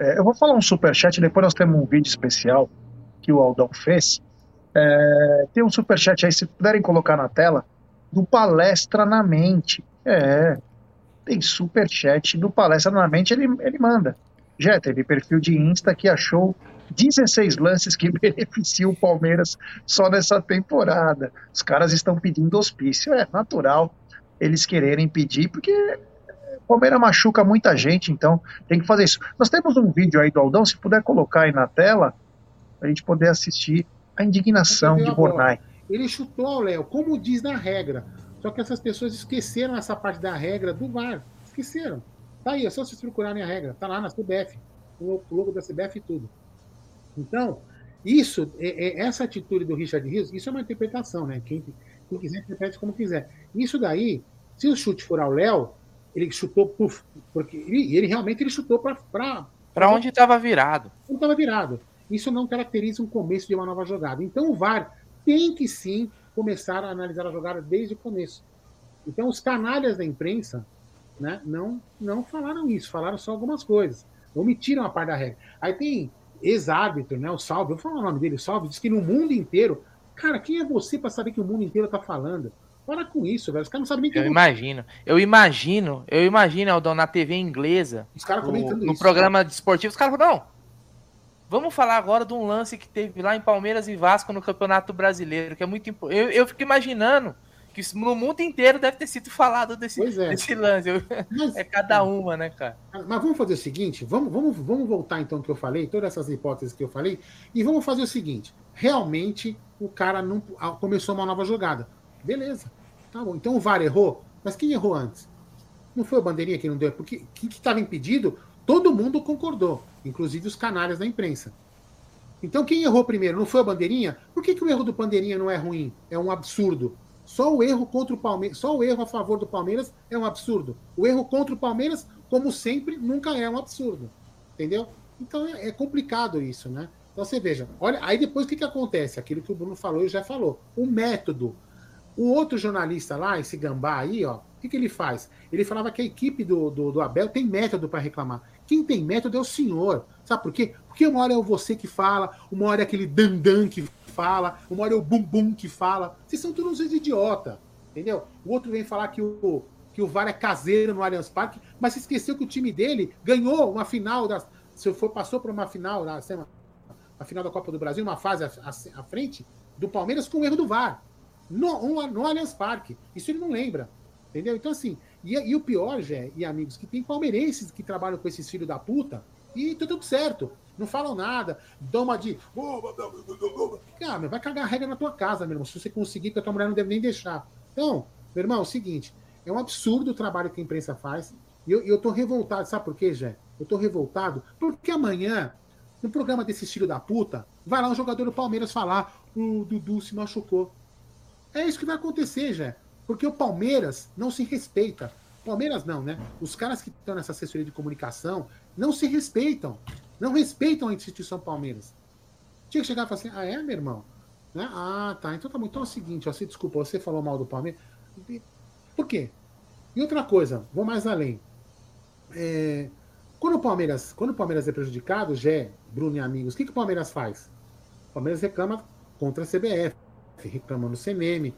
É, eu vou falar um superchat, depois nós temos um vídeo especial que o Aldão fez. É, tem um superchat aí, se puderem colocar na tela, do Palestra na Mente. É, tem superchat do Palestra na Mente, ele, ele manda. Já teve perfil de Insta que achou 16 lances que *laughs* beneficiam o Palmeiras só nessa temporada. Os caras estão pedindo hospício. É natural eles quererem pedir, porque Palmeiras machuca muita gente, então tem que fazer isso. Nós temos um vídeo aí do Aldão, se puder colocar aí na tela, a gente poder assistir a indignação de Bornai. Ele chutou, Léo, como diz na regra. Só que essas pessoas esqueceram essa parte da regra do VAR. Esqueceram. Tá aí, é só vocês procurarem a regra. Tá lá na CBF. O logo da CBF e tudo. Então, isso, é, é, essa atitude do Richard Rios, isso é uma interpretação, né? Quem, quem quiser interprete como quiser. Isso daí, se o chute for ao Léo, ele chutou, puf, porque ele, ele realmente ele chutou para para onde estava virado. Onde estava virado. Isso não caracteriza um começo de uma nova jogada. Então o VAR tem que sim começar a analisar a jogada desde o começo. Então os canalhas da imprensa, né, não não falaram isso, falaram só algumas coisas, omitiram a parte da regra. Aí tem ex-árbitro, né, o Salve, eu vou falar o nome dele, o Salve, diz que no mundo inteiro, cara, quem é você para saber que o mundo inteiro está falando? Para com isso, velho. Os caras não sabem nem que eu imagino. Eu imagino, eu imagino, Aldão, na TV inglesa. Os caras comentando no, isso. No programa de esportivo, os caras falam, não. Vamos falar agora de um lance que teve lá em Palmeiras e Vasco no Campeonato Brasileiro, que é muito importante. Eu, eu fico imaginando que no mundo inteiro deve ter sido falado desse, é. desse lance. Mas, é cada uma, né, cara? Mas vamos fazer o seguinte: vamos, vamos, vamos voltar então que eu falei, todas essas hipóteses que eu falei, e vamos fazer o seguinte: realmente o cara não começou uma nova jogada. Beleza. Tá bom. Então o VAR errou, mas quem errou antes? Não foi o Bandeirinha que não deu? Porque quem estava impedido, todo mundo concordou, inclusive os canalhas da imprensa. Então quem errou primeiro? Não foi o Bandeirinha? Por que, que o erro do Bandeirinha não é ruim? É um absurdo. Só o erro contra o Palmeiras, só o erro a favor do Palmeiras é um absurdo. O erro contra o Palmeiras, como sempre, nunca é um absurdo. Entendeu? Então é, é complicado isso, né? Então você veja, olha, aí depois o que, que acontece? Aquilo que o Bruno falou e já falou. O método. O outro jornalista lá, esse gambá aí, ó, o que, que ele faz? Ele falava que a equipe do, do, do Abel tem método para reclamar. Quem tem método é o senhor. Sabe por quê? Porque uma hora é você que fala, uma hora é aquele dandan que fala, uma hora é o bumbum que fala. Vocês são todos uns idiota, entendeu? O outro vem falar que o, que o VAR é caseiro no Allianz Parque, mas se esqueceu que o time dele ganhou uma final, da, se for, passou por uma final, na, a final da Copa do Brasil, uma fase à, à, à frente do Palmeiras com o erro do VAR no, no Allianz Parque. Isso ele não lembra. Entendeu? Então, assim, e, e o pior, Jé, e amigos, que tem palmeirenses que trabalham com esses filhos da puta e tá tudo certo. Não falam nada, dão uma de. Cara, vai cagar a regra na tua casa, meu irmão. Se você conseguir, que a tua mulher não deve nem deixar. Então, meu irmão, é o seguinte: é um absurdo o trabalho que a imprensa faz. E eu, eu tô revoltado, sabe por quê, Jé? Eu tô revoltado porque amanhã, no programa desse estilo da puta, vai lá um jogador do Palmeiras falar: o Dudu se machucou. É isso que vai acontecer, já. Porque o Palmeiras não se respeita. Palmeiras não, né? Os caras que estão nessa assessoria de comunicação não se respeitam. Não respeitam a instituição Palmeiras. Tinha que chegar e falar assim: ah, é, meu irmão? Né? Ah, tá. Então tá bom. Então é o seguinte: ó, você desculpa, você falou mal do Palmeiras. Por quê? E outra coisa, vou mais além. É, quando, o Palmeiras, quando o Palmeiras é prejudicado, Gé, Bruno e amigos, o que, que o Palmeiras faz? O Palmeiras reclama contra a CBF reclamando do CNM.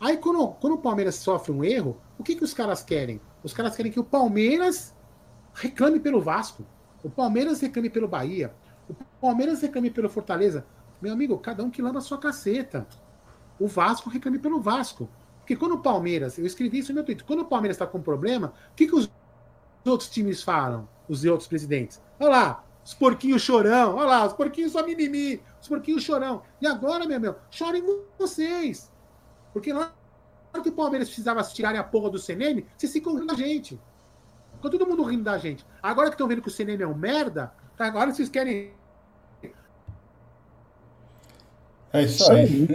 Aí quando, quando o Palmeiras sofre um erro, o que, que os caras querem? Os caras querem que o Palmeiras reclame pelo Vasco. O Palmeiras reclame pelo Bahia. O Palmeiras reclame pelo Fortaleza. Meu amigo, cada um que lama a sua caceta. O Vasco reclame pelo Vasco. Porque quando o Palmeiras, eu escrevi isso no meu Twitter, quando o Palmeiras está com problema, o que, que os outros times falam? os outros presidentes. Olha lá, os porquinhos chorão, olha lá, os porquinhos só mimimi, os porquinhos chorão. E agora, meu meu, chorem vocês. Porque na hora que o Palmeiras precisava tirarem a porra do CNM, vocês ficam rindo da gente. Ficou todo mundo rindo da gente. Agora que estão vendo que o CNM é um merda, tá, agora vocês querem. É isso aí.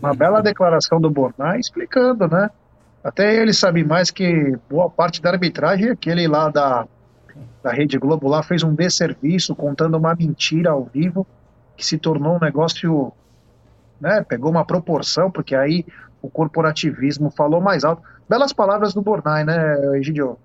Uma bela declaração do Bornai explicando, né? Até ele sabe mais que boa parte da arbitragem é aquele lá da, da Rede Globo lá fez um desserviço contando uma mentira ao vivo que se tornou um negócio, né? Pegou uma proporção, porque aí o corporativismo falou mais alto. Belas palavras do Bornai, né, Egidio?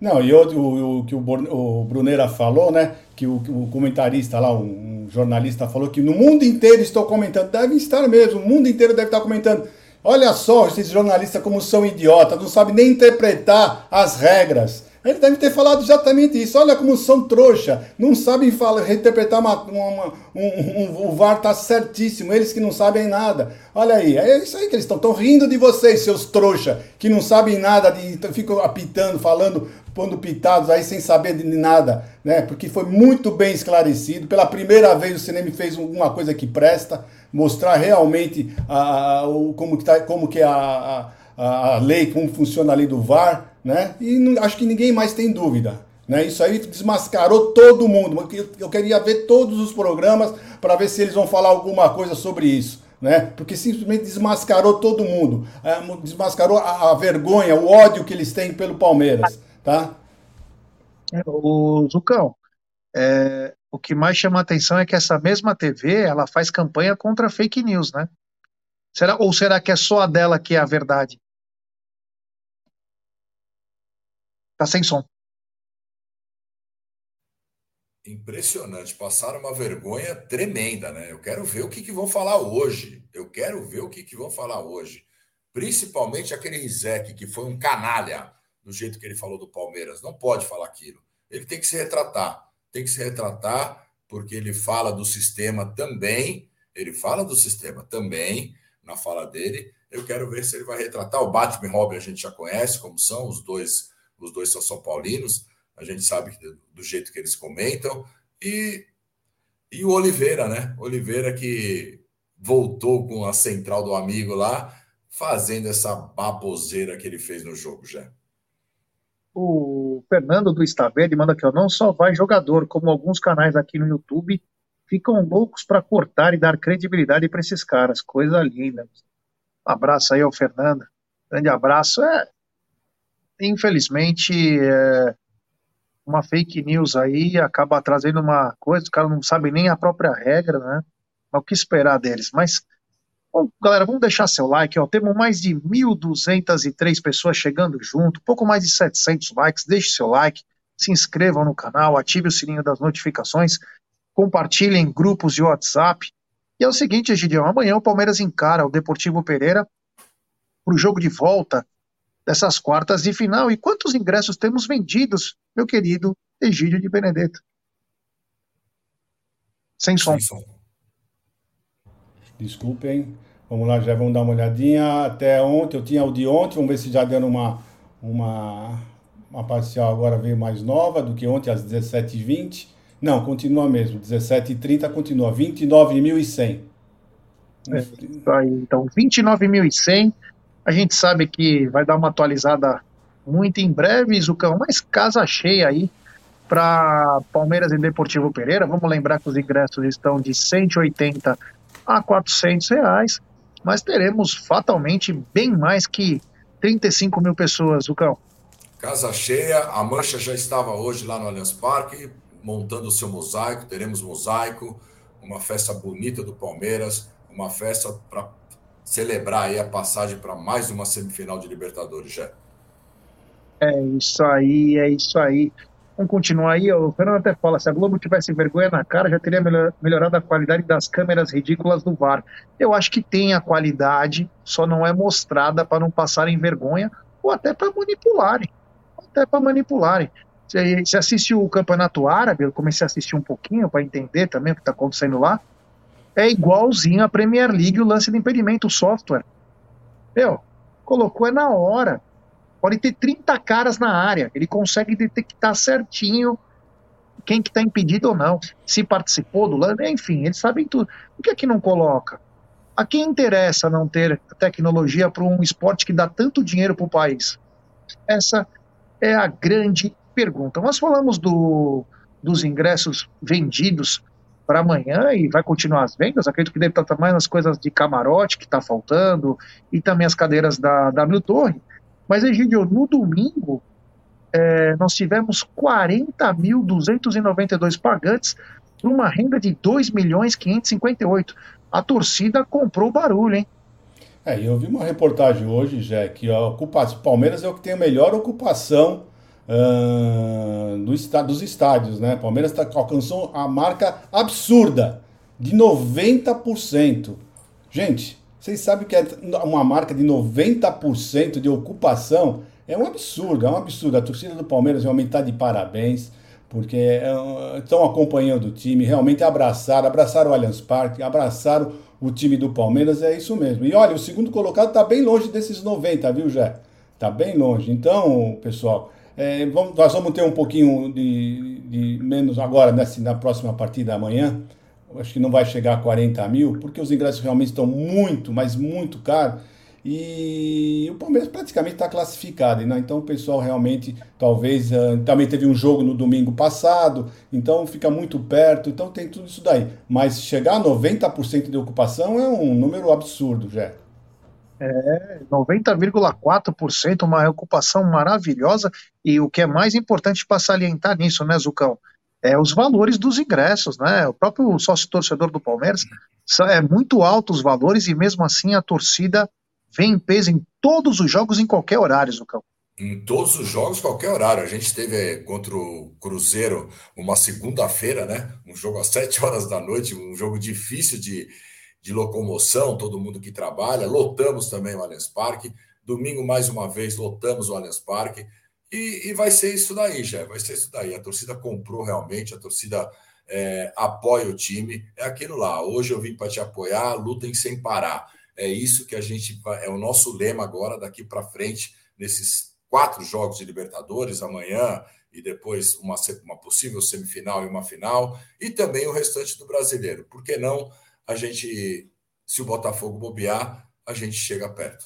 Não, e o, o, que o, o Bruneira falou, né? Que o, o comentarista lá, um, um, jornalista falou que no mundo inteiro estou comentando, deve estar mesmo, o mundo inteiro deve estar comentando. Olha só, esses jornalistas como são idiotas, não sabem nem interpretar as regras. Ele deve ter falado exatamente isso. Olha como são trouxa, não sabem falar, reinterpretar uma, uma, um, um, o VAR tá certíssimo, eles que não sabem nada. Olha aí, é isso aí que eles estão. Estão rindo de vocês, seus trouxa, que não sabem nada, de, ficam apitando, falando pondo pitados aí sem saber de nada, né? Porque foi muito bem esclarecido. Pela primeira vez o cinema fez uma coisa que presta, mostrar realmente a, a, como que tá, como que é a, a, a lei, como funciona a lei do VAR, né? E não, acho que ninguém mais tem dúvida. Né? Isso aí desmascarou todo mundo. Eu queria ver todos os programas para ver se eles vão falar alguma coisa sobre isso. Né? Porque simplesmente desmascarou todo mundo. É, desmascarou a, a vergonha, o ódio que eles têm pelo Palmeiras tá? É, o Zucão, é, o que mais chama atenção é que essa mesma TV, ela faz campanha contra fake news, né? Será, ou será que é só a dela que é a verdade? Tá sem som. Impressionante, passaram uma vergonha tremenda, né? Eu quero ver o que, que vão falar hoje. Eu quero ver o que, que vão falar hoje. Principalmente aquele Rizek, que foi um canalha do jeito que ele falou do Palmeiras. Não pode falar aquilo. Ele tem que se retratar. Tem que se retratar porque ele fala do sistema também. Ele fala do sistema também na fala dele. Eu quero ver se ele vai retratar. O Batman e Robin a gente já conhece como são, os dois, os dois são São Paulinos. A gente sabe do jeito que eles comentam. E, e o Oliveira, né? Oliveira que voltou com a central do amigo lá, fazendo essa baboseira que ele fez no jogo já o Fernando do Estaverde manda aqui, ó, não só vai jogador, como alguns canais aqui no YouTube ficam loucos para cortar e dar credibilidade para esses caras. Coisa linda. Um abraço aí ao Fernando. Grande abraço. É, infelizmente, é, uma fake news aí acaba trazendo uma coisa, os caras não sabem nem a própria regra, né? Mas o que esperar deles? Mas Bom, galera, vamos deixar seu like, ó. Temos mais de 1.203 pessoas chegando junto, pouco mais de 700 likes. Deixe seu like, se inscrevam no canal, ative o sininho das notificações, compartilhem em grupos de WhatsApp. E é o seguinte, Egidião, amanhã o Palmeiras encara o Deportivo Pereira para o jogo de volta dessas quartas de final. E quantos ingressos temos vendidos, meu querido Egídio de Benedetto? Sem som. Sem som. Desculpem. Vamos lá, já vamos dar uma olhadinha. Até ontem, eu tinha o de ontem, vamos ver se já dando uma, uma, uma parcial agora veio mais nova do que ontem, às 17h20. Não, continua mesmo, 17h30 continua, 29.100. É, então, 29.100. A gente sabe que vai dar uma atualizada muito em breve, Zucão, mas casa cheia aí para Palmeiras e Deportivo Pereira. Vamos lembrar que os ingressos estão de 180 a 400 reais, mas teremos fatalmente bem mais que 35 mil pessoas, Lucão. Casa cheia, a Mancha já estava hoje lá no Allianz Parque, montando o seu mosaico, teremos mosaico, uma festa bonita do Palmeiras, uma festa para celebrar a passagem para mais uma semifinal de Libertadores, já. É isso aí, é isso aí. Vamos continuar aí. O Fernando até fala: se a Globo tivesse vergonha na cara, já teria melhorado a qualidade das câmeras ridículas do VAR. Eu acho que tem a qualidade, só não é mostrada para não passarem vergonha ou até para manipularem. Até para manipularem. Você assistiu o Campeonato Árabe, eu comecei a assistir um pouquinho para entender também o que está acontecendo lá. É igualzinho a Premier League o lance de impedimento, o software. Meu, colocou é na hora. Pode ter 30 caras na área, ele consegue detectar certinho quem que está impedido ou não, se participou do lance, enfim, eles sabem tudo. Por que, é que não coloca? A quem interessa não ter tecnologia para um esporte que dá tanto dinheiro para o país? Essa é a grande pergunta. Nós falamos do, dos ingressos vendidos para amanhã e vai continuar as vendas. Acredito que deve estar também nas coisas de camarote que está faltando e também as cadeiras da W Torre. Mas, Egidio, no domingo é, nós tivemos 40.292 pagantes uma renda de 2 milhões 558. A torcida comprou barulho, hein? É, eu vi uma reportagem hoje, já que a ocupação, Palmeiras é o que tem a melhor ocupação uh, do dos estádios, né? Palmeiras tá, alcançou a marca absurda de 90%. Gente, vocês sabem que é uma marca de 90% de ocupação é um absurdo, é um absurdo. A torcida do Palmeiras realmente está de parabéns, porque estão acompanhando o time, realmente abraçaram, abraçaram o Allianz Parque, abraçaram o time do Palmeiras, é isso mesmo. E olha, o segundo colocado está bem longe desses 90, viu, Jé? Está bem longe. Então, pessoal, é, vamos, nós vamos ter um pouquinho de, de menos agora, nessa, na próxima partida amanhã. Acho que não vai chegar a 40 mil, porque os ingressos realmente estão muito, mas muito caros. E o Palmeiras praticamente está classificado, né? então o pessoal realmente, talvez, uh, também teve um jogo no domingo passado, então fica muito perto, então tem tudo isso daí. Mas chegar a 90% de ocupação é um número absurdo, já. É, 90,4%, uma ocupação maravilhosa, e o que é mais importante para salientar nisso, né, Zucão? É os valores dos ingressos, né? O próprio sócio torcedor do Palmeiras é muito alto os valores e mesmo assim a torcida vem em peso em todos os jogos, em qualquer horário, Zucão. Em todos os jogos, qualquer horário. A gente teve eh, contra o Cruzeiro uma segunda-feira, né? Um jogo às *laughs* sete horas da noite, um jogo difícil de, de locomoção, todo mundo que trabalha. Lotamos também o Allianz Parque. Domingo, mais uma vez, lotamos o Allianz Parque. E, e vai ser isso daí, já. Vai ser isso daí. A torcida comprou realmente, a torcida é, apoia o time. É aquilo lá. Hoje eu vim para te apoiar, lutem sem parar. É isso que a gente é o nosso lema agora daqui para frente nesses quatro jogos de Libertadores amanhã e depois uma, uma possível semifinal e uma final e também o restante do Brasileiro. Por que não a gente, se o Botafogo bobear, a gente chega perto?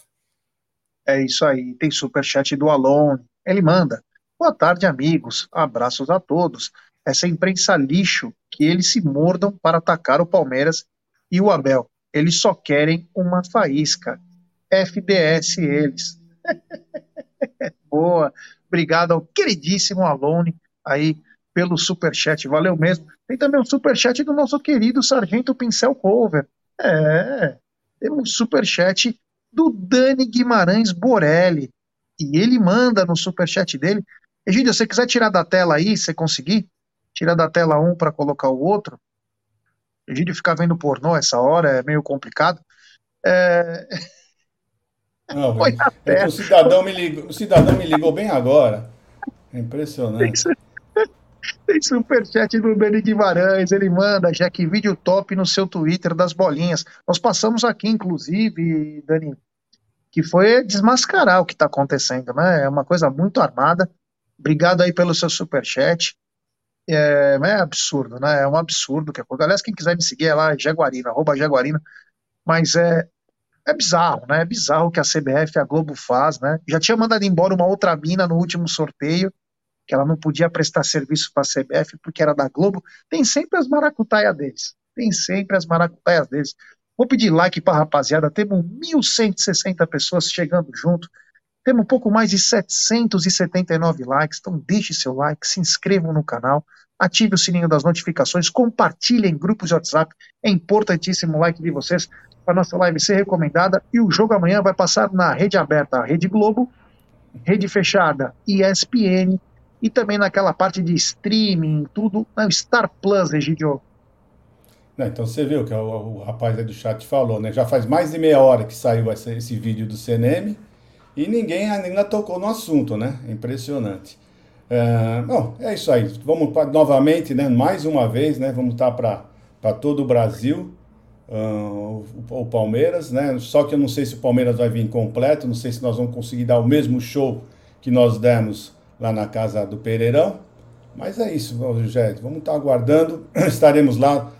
É isso aí. Tem super chat do Alon. Ele manda. Boa tarde, amigos. Abraços a todos. Essa imprensa lixo que eles se mordam para atacar o Palmeiras e o Abel. Eles só querem uma faísca. FDS eles. *laughs* Boa. Obrigado ao queridíssimo Alone aí pelo superchat. Valeu mesmo. Tem também o superchat do nosso querido Sargento Pincel Cover. É. Temos superchat do Dani Guimarães Borelli. E ele manda no superchat dele. Egídio, se você quiser tirar da tela aí, você conseguir, tira da tela um para colocar o outro. Egídio ficar vendo pornô essa hora é meio complicado. É... Não, *laughs* é o, cidadão me ligou, o cidadão me ligou bem agora. É impressionante. Tem *laughs* superchat do Beni Guimarães, ele manda, já que vídeo top no seu Twitter das bolinhas. Nós passamos aqui, inclusive, Dani, que foi desmascarar o que está acontecendo, né? É uma coisa muito armada. Obrigado aí pelo seu superchat é, é absurdo, né? É um absurdo que. Aliás, quem quiser me seguir é lá, Jaguarina, arroba Jaguarina. Mas é, é bizarro, né? É bizarro o que a CBF a Globo faz, né? Já tinha mandado embora uma outra mina no último sorteio, que ela não podia prestar serviço para a CBF porque era da Globo. Tem sempre as maracutaias deles. Tem sempre as maracutaias deles. Vou pedir like para rapaziada. Temos 1.160 pessoas chegando junto. Temos um pouco mais de 779 likes, então deixe seu like, se inscrevam no canal, ative o sininho das notificações, compartilhem em grupos de WhatsApp, é importantíssimo o like de vocês para nossa live ser recomendada e o jogo amanhã vai passar na rede aberta, Rede Globo, rede fechada, ESPN e também naquela parte de streaming, tudo, na Star Plus, Egidio. Então você viu que o, o rapaz aí do chat falou, né? Já faz mais de meia hora que saiu esse, esse vídeo do CNM e ninguém ainda tocou no assunto, né? Impressionante. É, bom, é isso aí. Vamos pra, novamente, né? Mais uma vez, né? Vamos estar para todo o Brasil. Uh, o, o, Palmeiras, né? Só que eu não sei se o Palmeiras vai vir completo, não sei se nós vamos conseguir dar o mesmo show que nós demos lá na casa do Pereirão. Mas é isso, José. Vamos estar aguardando. *clears throat* Estaremos lá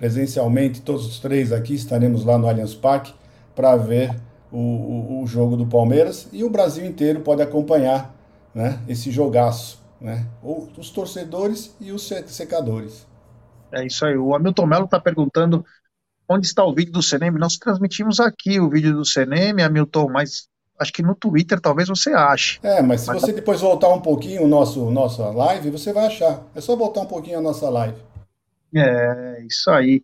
presencialmente, todos os três aqui, estaremos lá no Allianz Parque para ver o, o, o, jogo do Palmeiras e o Brasil inteiro pode acompanhar né, esse jogaço. Né? Os torcedores e os secadores. É isso aí. O Hamilton Melo está perguntando onde está o vídeo do CNM. Nós transmitimos aqui o vídeo do CNM, Hamilton, mas acho que no Twitter talvez você ache. É, mas se mas você depois voltar um pouquinho o nosso nossa live, você vai achar. É só voltar um pouquinho a nossa live. É, isso aí.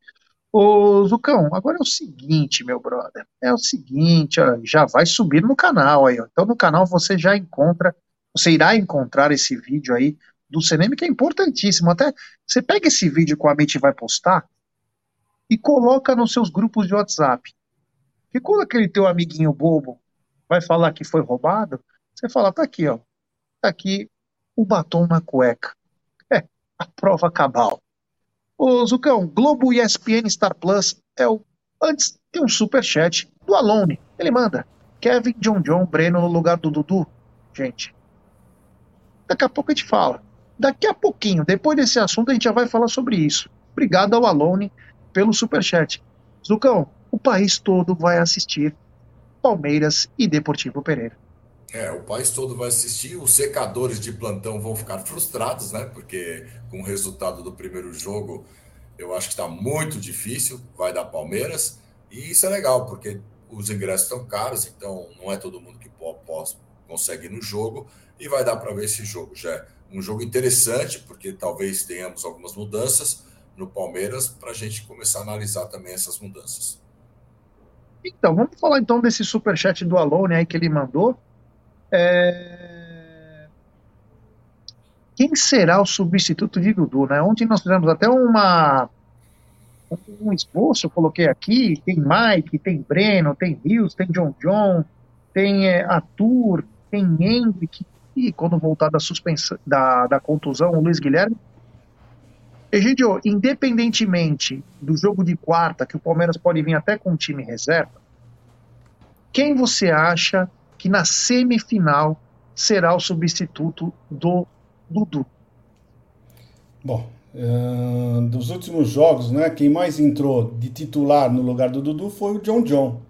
Ô, Zucão, agora é o seguinte, meu brother. É o seguinte, ó, já vai subir no canal aí, ó. Então no canal você já encontra, você irá encontrar esse vídeo aí do cinema que é importantíssimo. Até você pega esse vídeo que o Amit vai postar e coloca nos seus grupos de WhatsApp. Porque quando aquele teu amiguinho bobo vai falar que foi roubado, você fala, tá aqui, ó. Tá aqui o batom na cueca. É, a prova cabal. Ô, Zucão, Globo ESPN Star Plus é o. Antes tem um superchat do Alone. Ele manda. Kevin John John Breno no lugar do Dudu. Gente. Daqui a pouco a gente fala. Daqui a pouquinho, depois desse assunto, a gente já vai falar sobre isso. Obrigado ao Alone pelo superchat. Zucão, o país todo vai assistir Palmeiras e Deportivo Pereira. É, o país todo vai assistir, os secadores de plantão vão ficar frustrados, né? Porque com o resultado do primeiro jogo, eu acho que está muito difícil, vai dar Palmeiras, e isso é legal, porque os ingressos estão caros, então não é todo mundo que pode, consegue ir no jogo, e vai dar para ver esse jogo. Já é um jogo interessante, porque talvez tenhamos algumas mudanças no Palmeiras, para a gente começar a analisar também essas mudanças. Então, vamos falar então desse superchat do Alone aí que ele mandou. É... Quem será o substituto de Dudu, né? Ontem nós fizemos até uma um esboço, eu coloquei aqui, tem Mike, tem Breno, tem Rios, tem John John, tem é, Arthur, tem Hendrick, e quando voltar da suspensão, da, da contusão, o Luiz Guilherme. Egidio, independentemente do jogo de quarta, que o Palmeiras pode vir até com um time reserva, quem você acha que na semifinal será o substituto do Dudu. Bom, uh, dos últimos jogos, né, quem mais entrou de titular no lugar do Dudu foi o John John.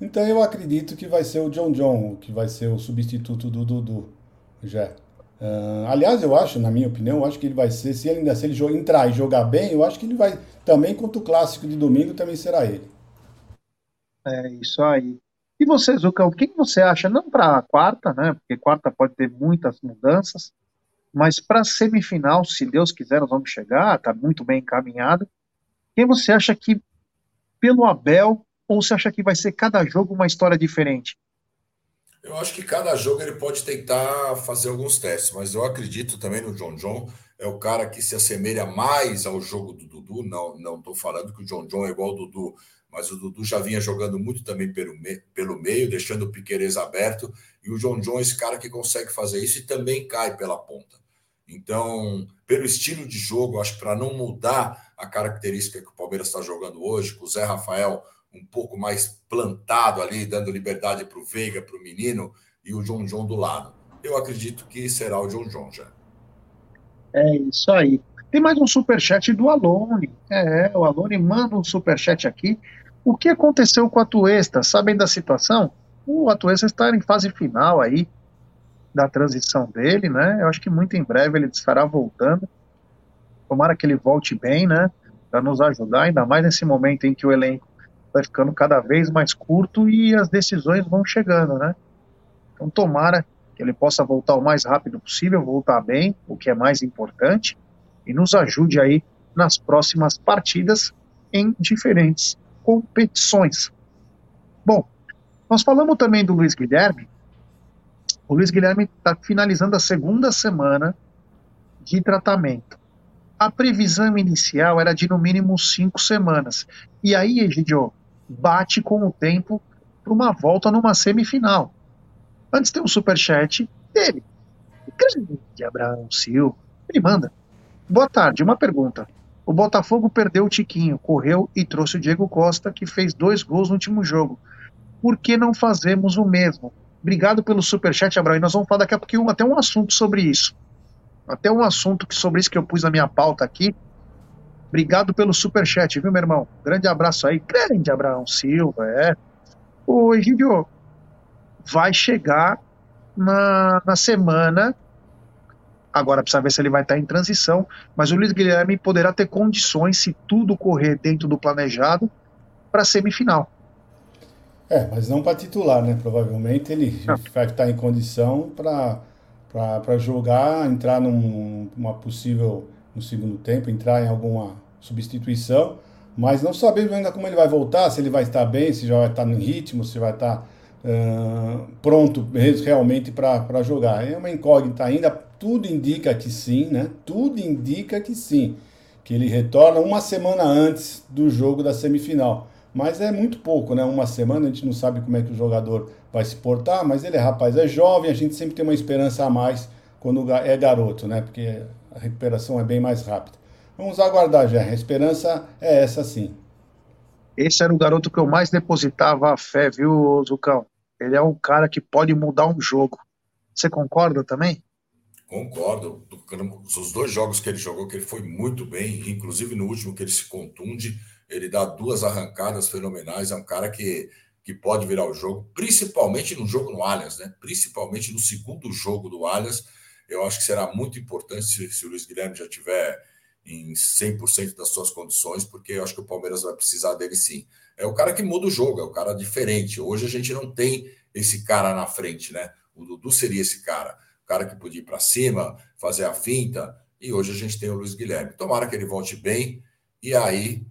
Então eu acredito que vai ser o John John que vai ser o substituto do Dudu. Já. Uh, aliás, eu acho, na minha opinião, eu acho que ele vai ser, se ele ainda se ele entrar e jogar bem, eu acho que ele vai também contra o clássico de domingo também será ele. É isso aí. E você, Zucca, o que você acha, não para a quarta, né? Porque quarta pode ter muitas mudanças, mas para a semifinal, se Deus quiser, nós vamos chegar, está muito bem encaminhado. Quem você acha que, pelo Abel, ou você acha que vai ser cada jogo uma história diferente? Eu acho que cada jogo ele pode tentar fazer alguns testes, mas eu acredito também no John John. É o cara que se assemelha mais ao jogo do Dudu. Não, não estou falando que o John John é igual ao Dudu mas o Dudu já vinha jogando muito também pelo, me, pelo meio, deixando o Piqueires aberto, e o John John é esse cara que consegue fazer isso e também cai pela ponta. Então, pelo estilo de jogo, acho que para não mudar a característica que o Palmeiras está jogando hoje, com o Zé Rafael um pouco mais plantado ali, dando liberdade para o Veiga, para o menino, e o John John do lado. Eu acredito que será o John John já. É isso aí. Tem mais um superchat do Alone. É, o Alone manda um superchat aqui. O que aconteceu com a Tuesta? Sabem da situação? O Atuesta está em fase final aí da transição dele, né? Eu acho que muito em breve ele estará voltando. Tomara que ele volte bem, né? Para nos ajudar, ainda mais nesse momento em que o elenco vai ficando cada vez mais curto e as decisões vão chegando, né? Então tomara que ele possa voltar o mais rápido possível, voltar bem, o que é mais importante e nos ajude aí nas próximas partidas em diferentes competições. Bom, nós falamos também do Luiz Guilherme. O Luiz Guilherme está finalizando a segunda semana de tratamento. A previsão inicial era de no mínimo cinco semanas. E aí, Egidio, bate com o tempo para uma volta numa semifinal. Antes tem um superchat dele. Grande Abraão Silva. Ele manda. Boa tarde, uma pergunta. O Botafogo perdeu o Tiquinho, correu e trouxe o Diego Costa, que fez dois gols no último jogo. Por que não fazemos o mesmo? Obrigado pelo superchat, Abraão. E nós vamos falar daqui a pouquinho até um assunto sobre isso. até um assunto que sobre isso que eu pus na minha pauta aqui. Obrigado pelo superchat, viu, meu irmão? Grande abraço aí. Grande Abraão Silva, é. O Egídio vai chegar na, na semana. Agora precisa ver se ele vai estar em transição. Mas o Luiz Guilherme poderá ter condições, se tudo correr dentro do planejado, para a semifinal. É, mas não para titular, né? Provavelmente ele não. vai estar em condição para jogar, entrar num, numa possível no segundo tempo, entrar em alguma substituição, mas não sabemos ainda como ele vai voltar, se ele vai estar bem, se já vai estar no ritmo, se vai estar uh, pronto realmente para jogar. É uma incógnita ainda, tudo indica que sim, né? Tudo indica que sim, que ele retorna uma semana antes do jogo da semifinal. Mas é muito pouco, né? Uma semana a gente não sabe como é que o jogador vai se portar, mas ele é rapaz, é jovem, a gente sempre tem uma esperança a mais quando é garoto, né? Porque a recuperação é bem mais rápida. Vamos aguardar, já. A esperança é essa sim. Esse era o garoto que eu mais depositava a fé, viu, Zucão? Ele é um cara que pode mudar um jogo. Você concorda também? Concordo. Os dois jogos que ele jogou, que ele foi muito bem, inclusive no último que ele se contunde, ele dá duas arrancadas fenomenais. É um cara que, que pode virar o jogo, principalmente no jogo no Allianz, né? Principalmente no segundo jogo do Allianz. Eu acho que será muito importante se, se o Luiz Guilherme já tiver em 100% das suas condições, porque eu acho que o Palmeiras vai precisar dele sim. É o cara que muda o jogo, é o cara diferente. Hoje a gente não tem esse cara na frente, né? O Dudu seria esse cara, cara que podia ir para cima, fazer a finta, e hoje a gente tem o Luiz Guilherme. Tomara que ele volte bem e aí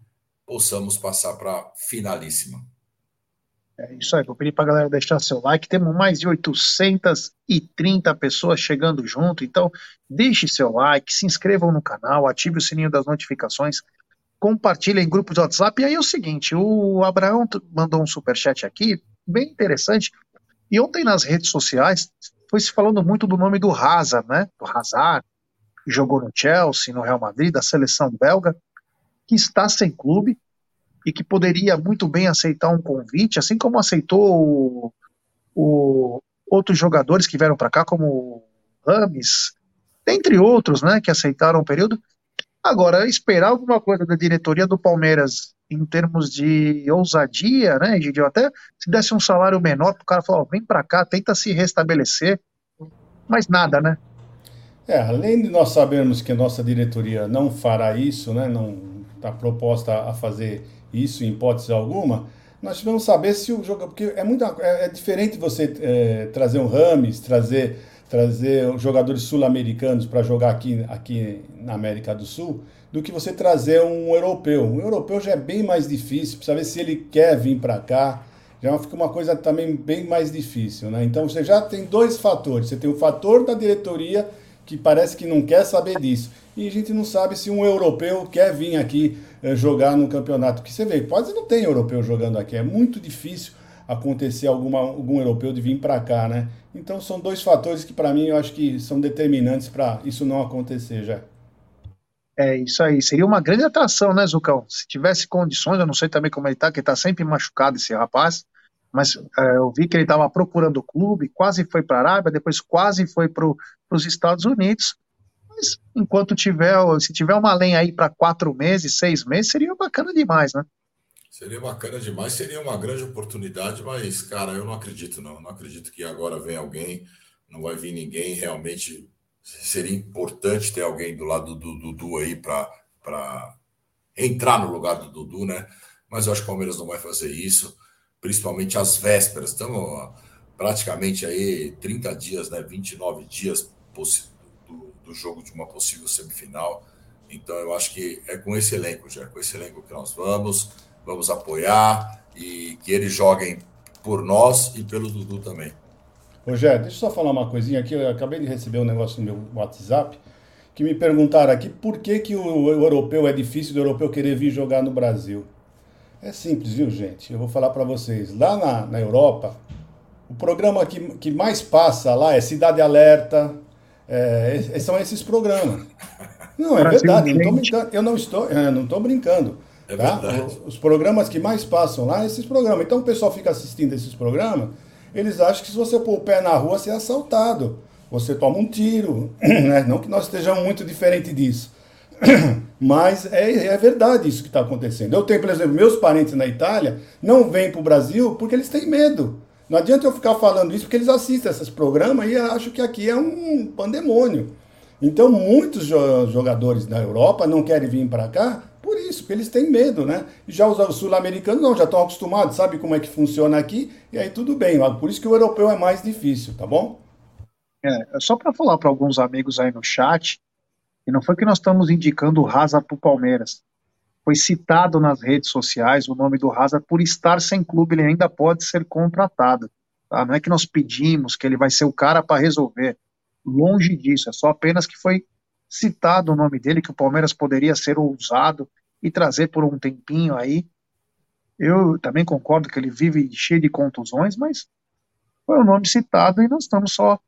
possamos passar para finalíssima. É isso aí, vou pedir para a galera deixar seu like. Temos mais de 830 pessoas chegando junto, então deixe seu like, se inscrevam no canal, ative o sininho das notificações, compartilhe em grupos de WhatsApp. E aí é o seguinte: o Abraão mandou um superchat aqui, bem interessante. E ontem nas redes sociais foi se falando muito do nome do Hazard, né? Do Hazard, que jogou no Chelsea, no Real Madrid, da seleção belga que está sem clube e que poderia muito bem aceitar um convite, assim como aceitou o, o, outros jogadores que vieram para cá, como Rames, entre outros, né, que aceitaram o período. Agora, esperar alguma coisa da diretoria do Palmeiras em termos de ousadia, né, Gidio, até se desse um salário menor para o cara falar, oh, vem para cá, tenta se restabelecer, mas nada, né? É, além de nós sabermos que a nossa diretoria não fará isso, né, não está proposta a fazer isso em hipótese alguma, nós tivemos saber se o jogo. Porque é, muito, é, é diferente você é, trazer um Rames, trazer, trazer jogadores sul-americanos para jogar aqui, aqui na América do Sul, do que você trazer um europeu. Um europeu já é bem mais difícil, precisa ver se ele quer vir para cá. Já fica uma coisa também bem mais difícil. Né? Então você já tem dois fatores. Você tem o fator da diretoria, que parece que não quer saber disso e a gente não sabe se um europeu quer vir aqui eh, jogar no campeonato. Que você vê, quase não tem europeu jogando aqui, é muito difícil acontecer alguma, algum europeu de vir para cá, né? Então são dois fatores que para mim eu acho que são determinantes para isso não acontecer já. É isso aí, seria uma grande atração, né, Zucão? Se tivesse condições, eu não sei também como ele tá, que ele tá sempre machucado esse rapaz, mas é, eu vi que ele estava procurando o clube, quase foi para a Arábia, depois quase foi para os Estados Unidos, mas enquanto tiver, se tiver uma lenha aí para quatro meses, seis meses, seria bacana demais, né? Seria bacana demais, seria uma grande oportunidade, mas, cara, eu não acredito, não. Não acredito que agora vem alguém, não vai vir ninguém. Realmente seria importante ter alguém do lado do Dudu aí para entrar no lugar do Dudu, né? Mas eu acho que o Palmeiras não vai fazer isso, principalmente às vésperas. Estamos praticamente aí 30 dias, né? 29 dias do jogo de uma possível semifinal. Então eu acho que é com esse elenco, já, com esse elenco que nós vamos, vamos apoiar e que eles joguem por nós e pelo Dudu também. Rogério, deixa eu só falar uma coisinha aqui. Eu acabei de receber um negócio no meu WhatsApp que me perguntaram aqui por que, que o europeu é difícil do europeu querer vir jogar no Brasil. É simples, viu, gente? Eu vou falar para vocês. Lá na, na Europa, o programa que, que mais passa lá é Cidade Alerta, é, são esses programas. Não, é verdade, eu não estou, eu não estou brincando. É tá? Os, os, programas que mais passam lá, esses programas. Então o pessoal fica assistindo esses programas, eles acham que se você pôr o pé na rua, você é assaltado. você toma um tiro, *clears throat* né? Não que nós estejamos muito diferente disso. *clears throat* Mas é, é verdade isso que está acontecendo. Eu tenho, por exemplo, meus parentes na Itália não vêm para o Brasil porque eles têm medo. Não adianta eu ficar falando isso porque eles assistem esses programas e acham que aqui é um pandemônio. Então, muitos jogadores da Europa não querem vir para cá isso, porque eles têm medo, né? Já os sul-americanos não, já estão acostumados, sabe como é que funciona aqui, e aí tudo bem. Por isso que o europeu é mais difícil, tá bom? É, só para falar para alguns amigos aí no chat, e não foi que nós estamos indicando o Hazard para o Palmeiras. Foi citado nas redes sociais o nome do Hazard por estar sem clube, ele ainda pode ser contratado. Tá? Não é que nós pedimos que ele vai ser o cara para resolver. Longe disso, é só apenas que foi citado o nome dele, que o Palmeiras poderia ser ousado e trazer por um tempinho aí. Eu também concordo que ele vive cheio de contusões, mas foi o nome citado e nós estamos só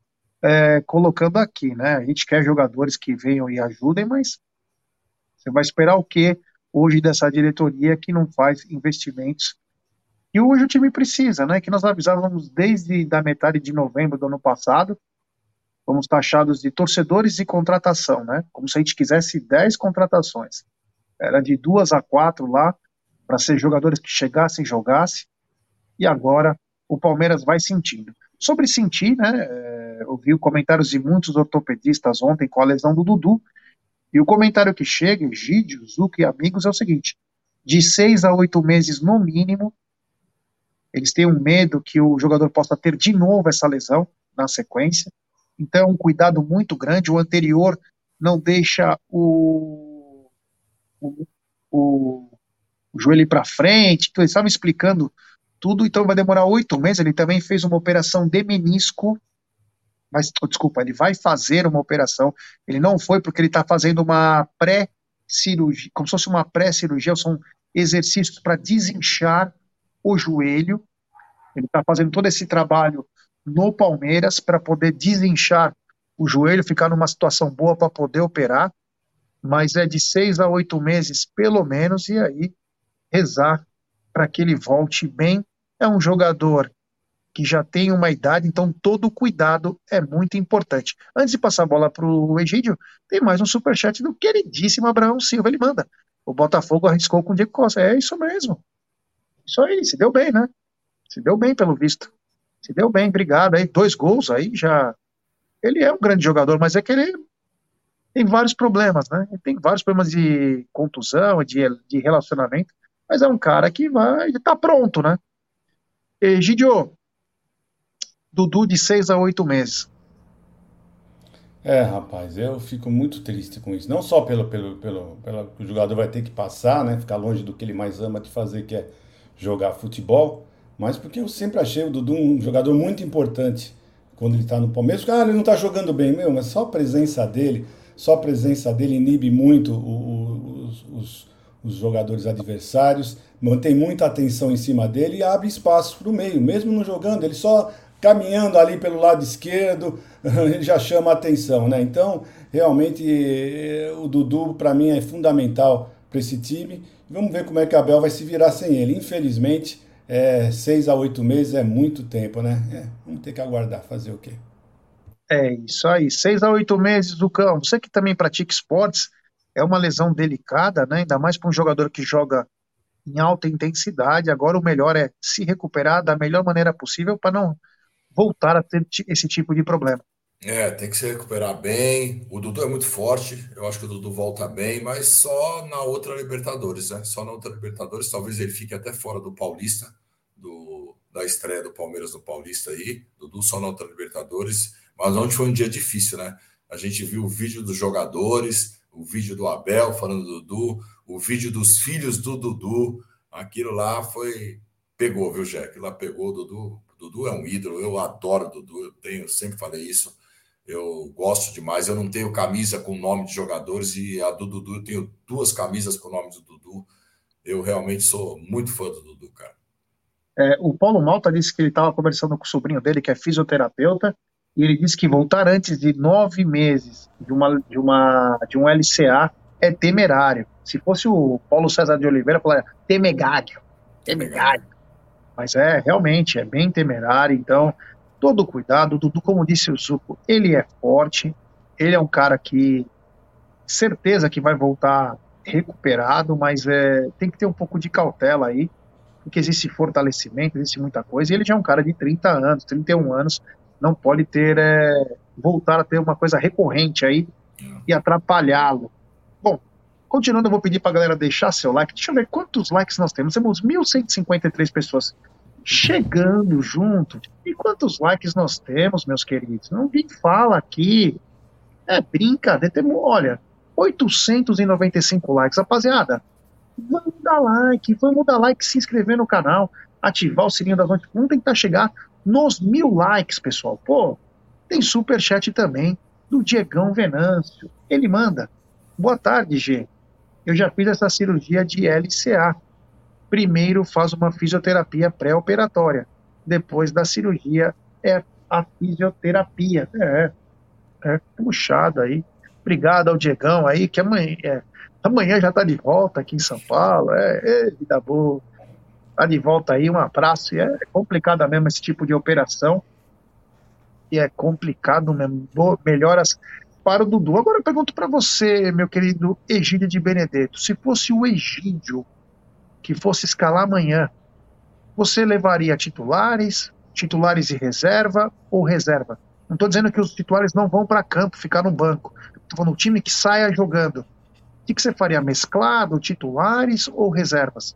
é, colocando aqui, né? A gente quer jogadores que venham e ajudem, mas você vai esperar o quê hoje dessa diretoria que não faz investimentos e hoje o time precisa, né? Que nós avisávamos desde da metade de novembro do ano passado, fomos taxados de torcedores de contratação, né? Como se a gente quisesse 10 contratações. Era de duas a quatro lá para ser jogadores que chegassem e jogassem. E agora o Palmeiras vai sentindo. Sobre sentir, né? É, eu vi comentários de muitos ortopedistas ontem com a lesão do Dudu. E o comentário que chega, Egídio, Zuc e amigos, é o seguinte: de seis a oito meses no mínimo, eles têm um medo que o jogador possa ter de novo essa lesão na sequência. Então, é um cuidado muito grande. O anterior não deixa o, o, o, o joelho para frente. Então, eles estavam explicando tudo, então vai demorar oito meses. Ele também fez uma operação de menisco, mas, oh, desculpa, ele vai fazer uma operação. Ele não foi porque ele está fazendo uma pré-cirurgia, como se fosse uma pré-cirurgia, são exercícios para desinchar o joelho. Ele está fazendo todo esse trabalho no Palmeiras para poder desinchar o joelho, ficar numa situação boa para poder operar. Mas é de seis a oito meses, pelo menos, e aí rezar para que ele volte bem é um jogador que já tem uma idade, então todo cuidado é muito importante. Antes de passar a bola para o Egídio, tem mais um superchat do queridíssimo Abraão Silva. Ele manda. O Botafogo arriscou com o Diego Costa. É isso mesmo. Isso aí, se deu bem, né? Se deu bem, pelo visto. Se deu bem, obrigado. Aí, dois gols aí já. Ele é um grande jogador, mas é que ele tem vários problemas, né? Ele tem vários problemas de contusão, de, de relacionamento, mas é um cara que vai. Tá pronto, né? Egidio, Dudu de seis a oito meses. É, rapaz, eu fico muito triste com isso. Não só pelo, pelo, pelo, pelo que o jogador vai ter que passar, né? Ficar longe do que ele mais ama de fazer, que é jogar futebol, mas porque eu sempre achei o Dudu um jogador muito importante quando ele está no Palmeiras. Ah, ele não está jogando bem, meu, mas só a presença dele, só a presença dele inibe muito o, o, os, os, os jogadores adversários mantém muita atenção em cima dele e abre espaço para o meio, mesmo não jogando, ele só caminhando ali pelo lado esquerdo, *laughs* ele já chama a atenção, né? Então, realmente, eh, o Dudu, para mim, é fundamental para esse time. Vamos ver como é que a Abel vai se virar sem ele. Infelizmente, é, seis a oito meses é muito tempo, né? É, vamos ter que aguardar, fazer o quê? É isso aí, seis a oito meses do cão. Você que também pratica esportes, é uma lesão delicada, né? Ainda mais para um jogador que joga em alta intensidade. Agora o melhor é se recuperar da melhor maneira possível para não voltar a ter esse tipo de problema. É, tem que se recuperar bem. O Dudu é muito forte, eu acho que o Dudu volta bem, mas só na outra Libertadores, né? Só na outra Libertadores, talvez ele fique até fora do Paulista, do, da estreia do Palmeiras no Paulista aí. Dudu só na outra Libertadores, mas onde foi um dia difícil, né? A gente viu o vídeo dos jogadores, o vídeo do Abel falando do Dudu, o vídeo dos filhos do Dudu. Aquilo lá foi. Pegou, viu, Jack? Lá pegou o Dudu. Dudu é um ídolo, eu adoro o Dudu, eu tenho, sempre falei isso. Eu gosto demais. Eu não tenho camisa com nome de jogadores e a do Dudu, eu tenho duas camisas com o nome do Dudu. Eu realmente sou muito fã do Dudu, cara. É, o Paulo Malta disse que ele estava conversando com o sobrinho dele, que é fisioterapeuta, e ele disse que voltar antes de nove meses de, uma, de, uma, de um LCA é temerário. Se fosse o Paulo César de Oliveira, falaria temegário, temegário. Mas é, realmente, é bem temerário, então todo cuidado. Dudu, como disse o Zuko, ele é forte, ele é um cara que certeza que vai voltar recuperado, mas é, tem que ter um pouco de cautela aí, porque existe fortalecimento, existe muita coisa, e ele já é um cara de 30 anos, 31 anos, não pode ter é, voltar a ter uma coisa recorrente aí e atrapalhá-lo. Bom, continuando, eu vou pedir para a galera deixar seu like. Deixa eu ver quantos likes nós temos. Temos 1.153 pessoas chegando junto. E quantos likes nós temos, meus queridos? Não vim fala aqui. É brincadeira. Temos, olha, 895 likes. Rapaziada, vamos dar like, vamos dar like, se inscrever no canal, ativar o sininho das notificações. Vamos tentar chegar nos mil likes, pessoal. Pô, tem super chat também do Diegão Venâncio. Ele manda. Boa tarde, G. Eu já fiz essa cirurgia de LCA. Primeiro faz uma fisioterapia pré-operatória. Depois da cirurgia é a fisioterapia. É, é puxado aí. Obrigado ao Diegão aí, que amanhã, é, amanhã já está de volta aqui em São Paulo. É, é vida boa. Tá de volta aí, um abraço. E é complicado mesmo esse tipo de operação. E é complicado mesmo. Melhoras para o Dudu. Agora eu pergunto para você, meu querido Egídio de Benedetto, se fosse o Egídio que fosse escalar amanhã, você levaria titulares, titulares e reserva ou reserva? Não estou dizendo que os titulares não vão para campo, ficar no banco. Estou falando um time que saia jogando. O que, que você faria? Mesclado, titulares ou reservas?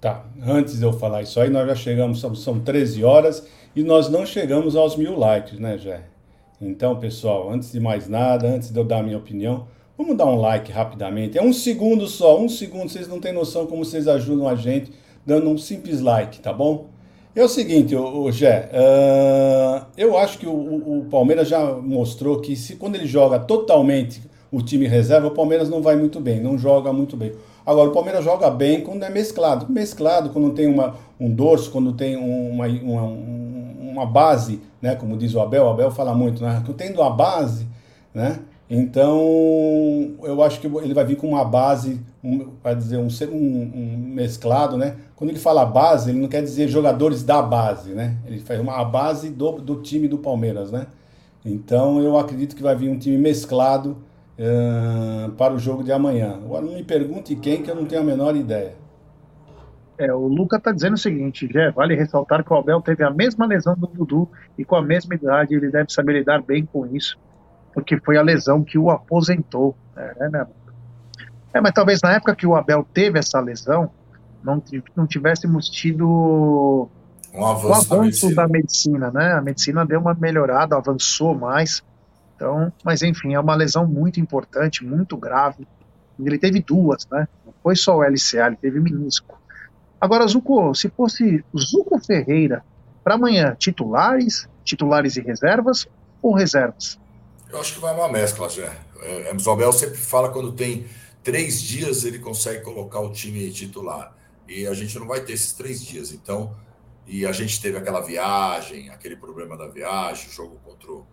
Tá, antes de eu falar isso aí, nós já chegamos, são, são 13 horas e nós não chegamos aos mil likes, né, Jé? Então, pessoal, antes de mais nada, antes de eu dar a minha opinião, vamos dar um like rapidamente. É um segundo só, um segundo, vocês não têm noção como vocês ajudam a gente dando um simples like, tá bom? É o seguinte, o, Gé, uh, eu acho que o, o, Palmeiras já mostrou que se quando ele joga totalmente o time reserva, o Palmeiras não vai muito bem, não joga muito bem. Agora, o Palmeiras joga bem quando é mesclado. Mesclado, quando tem uma, um dorso, quando tem uma, uma, uma base, né? Como diz o Abel, o Abel fala muito, né? Tendo a base, né? Então, eu acho que ele vai vir com uma base, um, vai dizer, um, um, um, mesclado, né? Quando ele fala base, ele não quer dizer jogadores da base, né? Ele faz uma a base do, do time do Palmeiras, né? Então, eu acredito que vai vir um time mesclado uh, para o jogo de amanhã. Agora, não me pergunte quem, que eu não tenho a menor ideia. É, o Luca está dizendo o seguinte, Jé, vale ressaltar que o Abel teve a mesma lesão do Dudu e com a mesma idade ele deve saber lidar bem com isso, porque foi a lesão que o aposentou. É, né, é, mas talvez na época que o Abel teve essa lesão, não, não tivéssemos tido um avanço, o avanço da, medicina. da medicina, né? A medicina deu uma melhorada, avançou mais. Então, mas enfim, é uma lesão muito importante, muito grave. Ele teve duas, né? Não foi só o LCA, ele teve menisco. Agora, Zuco, se fosse Zuco Ferreira para amanhã, titulares, titulares e reservas ou reservas? Eu acho que vai uma mescla, já. É, Abel sempre fala quando tem três dias ele consegue colocar o time titular. E a gente não vai ter esses três dias. Então, e a gente teve aquela viagem, aquele problema da viagem, jogo contra o,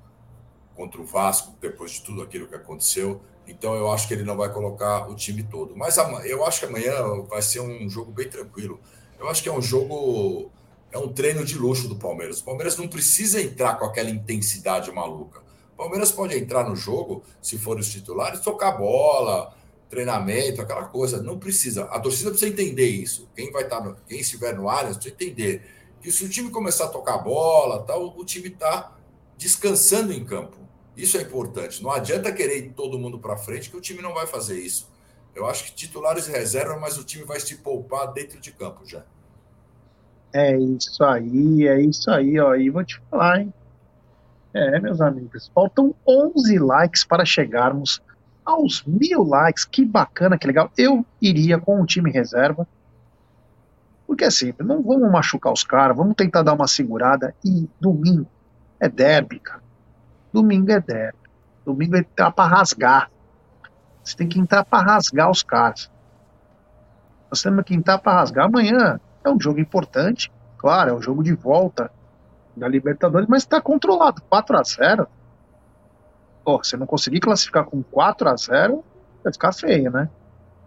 contra o Vasco, depois de tudo aquilo que aconteceu. Então eu acho que ele não vai colocar o time todo. Mas eu acho que amanhã vai ser um jogo bem tranquilo. Eu acho que é um jogo, é um treino de luxo do Palmeiras. O Palmeiras não precisa entrar com aquela intensidade maluca. O Palmeiras pode entrar no jogo, se for os titulares, tocar bola, treinamento, aquela coisa. Não precisa. A torcida precisa entender isso. Quem vai estar, no, quem estiver no área, precisa entender que se o time começar a tocar bola, tal, o time está descansando em campo. Isso é importante. Não adianta querer ir todo mundo para frente, que o time não vai fazer isso. Eu acho que titulares e reserva, mas o time vai se poupar dentro de campo já. É isso aí, é isso aí, ó. E vou te falar, hein? É, meus amigos, faltam 11 likes para chegarmos aos mil likes. Que bacana, que legal. Eu iria com o time reserva. Porque assim, não vamos machucar os caras, vamos tentar dar uma segurada. E domingo é derby, cara. Domingo é derby. Domingo é entrar para rasgar. Você tem que entrar para rasgar os caras. Nós temos que entrar para rasgar. Amanhã é um jogo importante, claro, é um jogo de volta da Libertadores, mas está controlado. 4 a 0 Pô, se não conseguir classificar com 4 a 0 vai ficar feio, né?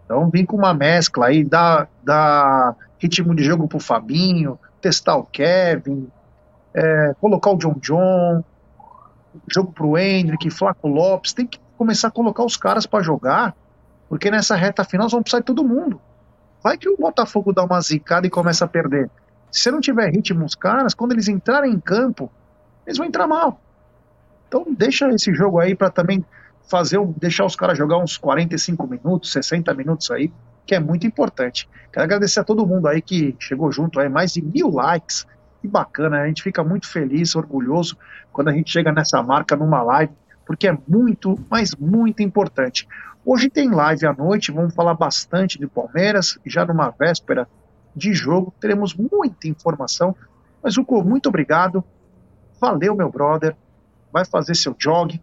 Então vem com uma mescla aí, dá, dá ritmo de jogo pro Fabinho, testar o Kevin, é, colocar o John John, jogo pro Hendrick, Flaco Lopes, tem que começar a colocar os caras para jogar, porque nessa reta final vamos precisar de todo mundo. Vai que o Botafogo dá uma zicada e começa a perder. Se não tiver ritmo os caras, quando eles entrarem em campo, eles vão entrar mal. Então deixa esse jogo aí para também fazer, deixar os caras jogar uns 45 minutos, 60 minutos aí, que é muito importante. Quero agradecer a todo mundo aí que chegou junto aí, mais de mil likes. Que bacana, a gente fica muito feliz, orgulhoso quando a gente chega nessa marca numa live, porque é muito, mas muito importante. Hoje tem live à noite, vamos falar bastante de Palmeiras, já numa véspera de jogo, teremos muita informação. Mas, Hugo, muito obrigado. Valeu, meu brother. Vai fazer seu jog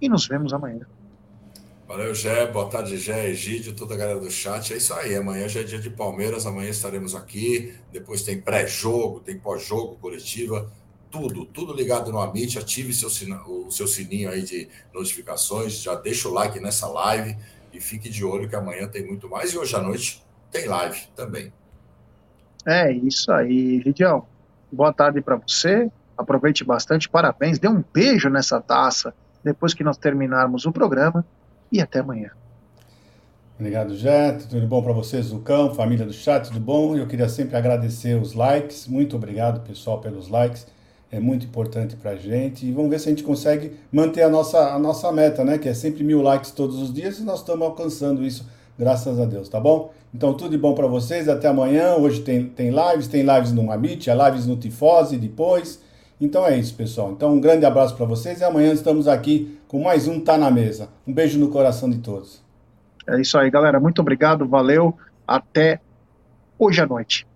e nos vemos amanhã. Valeu, Gé. Boa tarde, Gé, Egídio, toda a galera do chat. É isso aí. Amanhã já é dia de Palmeiras. Amanhã estaremos aqui. Depois tem pré-jogo, tem pós-jogo, coletiva. Tudo, tudo ligado no Amit. Ative seu, o seu sininho aí de notificações. Já deixa o like nessa live. E fique de olho que amanhã tem muito mais. E hoje à noite tem live também. É isso aí, Lidião. Boa tarde para você. Aproveite bastante. Parabéns. Dê um beijo nessa taça depois que nós terminarmos o programa e até amanhã. Obrigado, Jet. Tudo bom para vocês, Zucão, família do chat, tudo bom? Eu queria sempre agradecer os likes. Muito obrigado, pessoal, pelos likes. É muito importante para a gente. E vamos ver se a gente consegue manter a nossa, a nossa meta, né? Que é sempre mil likes todos os dias e nós estamos alcançando isso, graças a Deus, tá bom? Então, tudo de bom para vocês. Até amanhã. Hoje tem, tem lives, tem lives no Amit, há lives no Tifose depois. Então é isso, pessoal. Então um grande abraço para vocês e amanhã estamos aqui com mais um Tá na Mesa. Um beijo no coração de todos. É isso aí, galera. Muito obrigado, valeu. Até hoje à noite.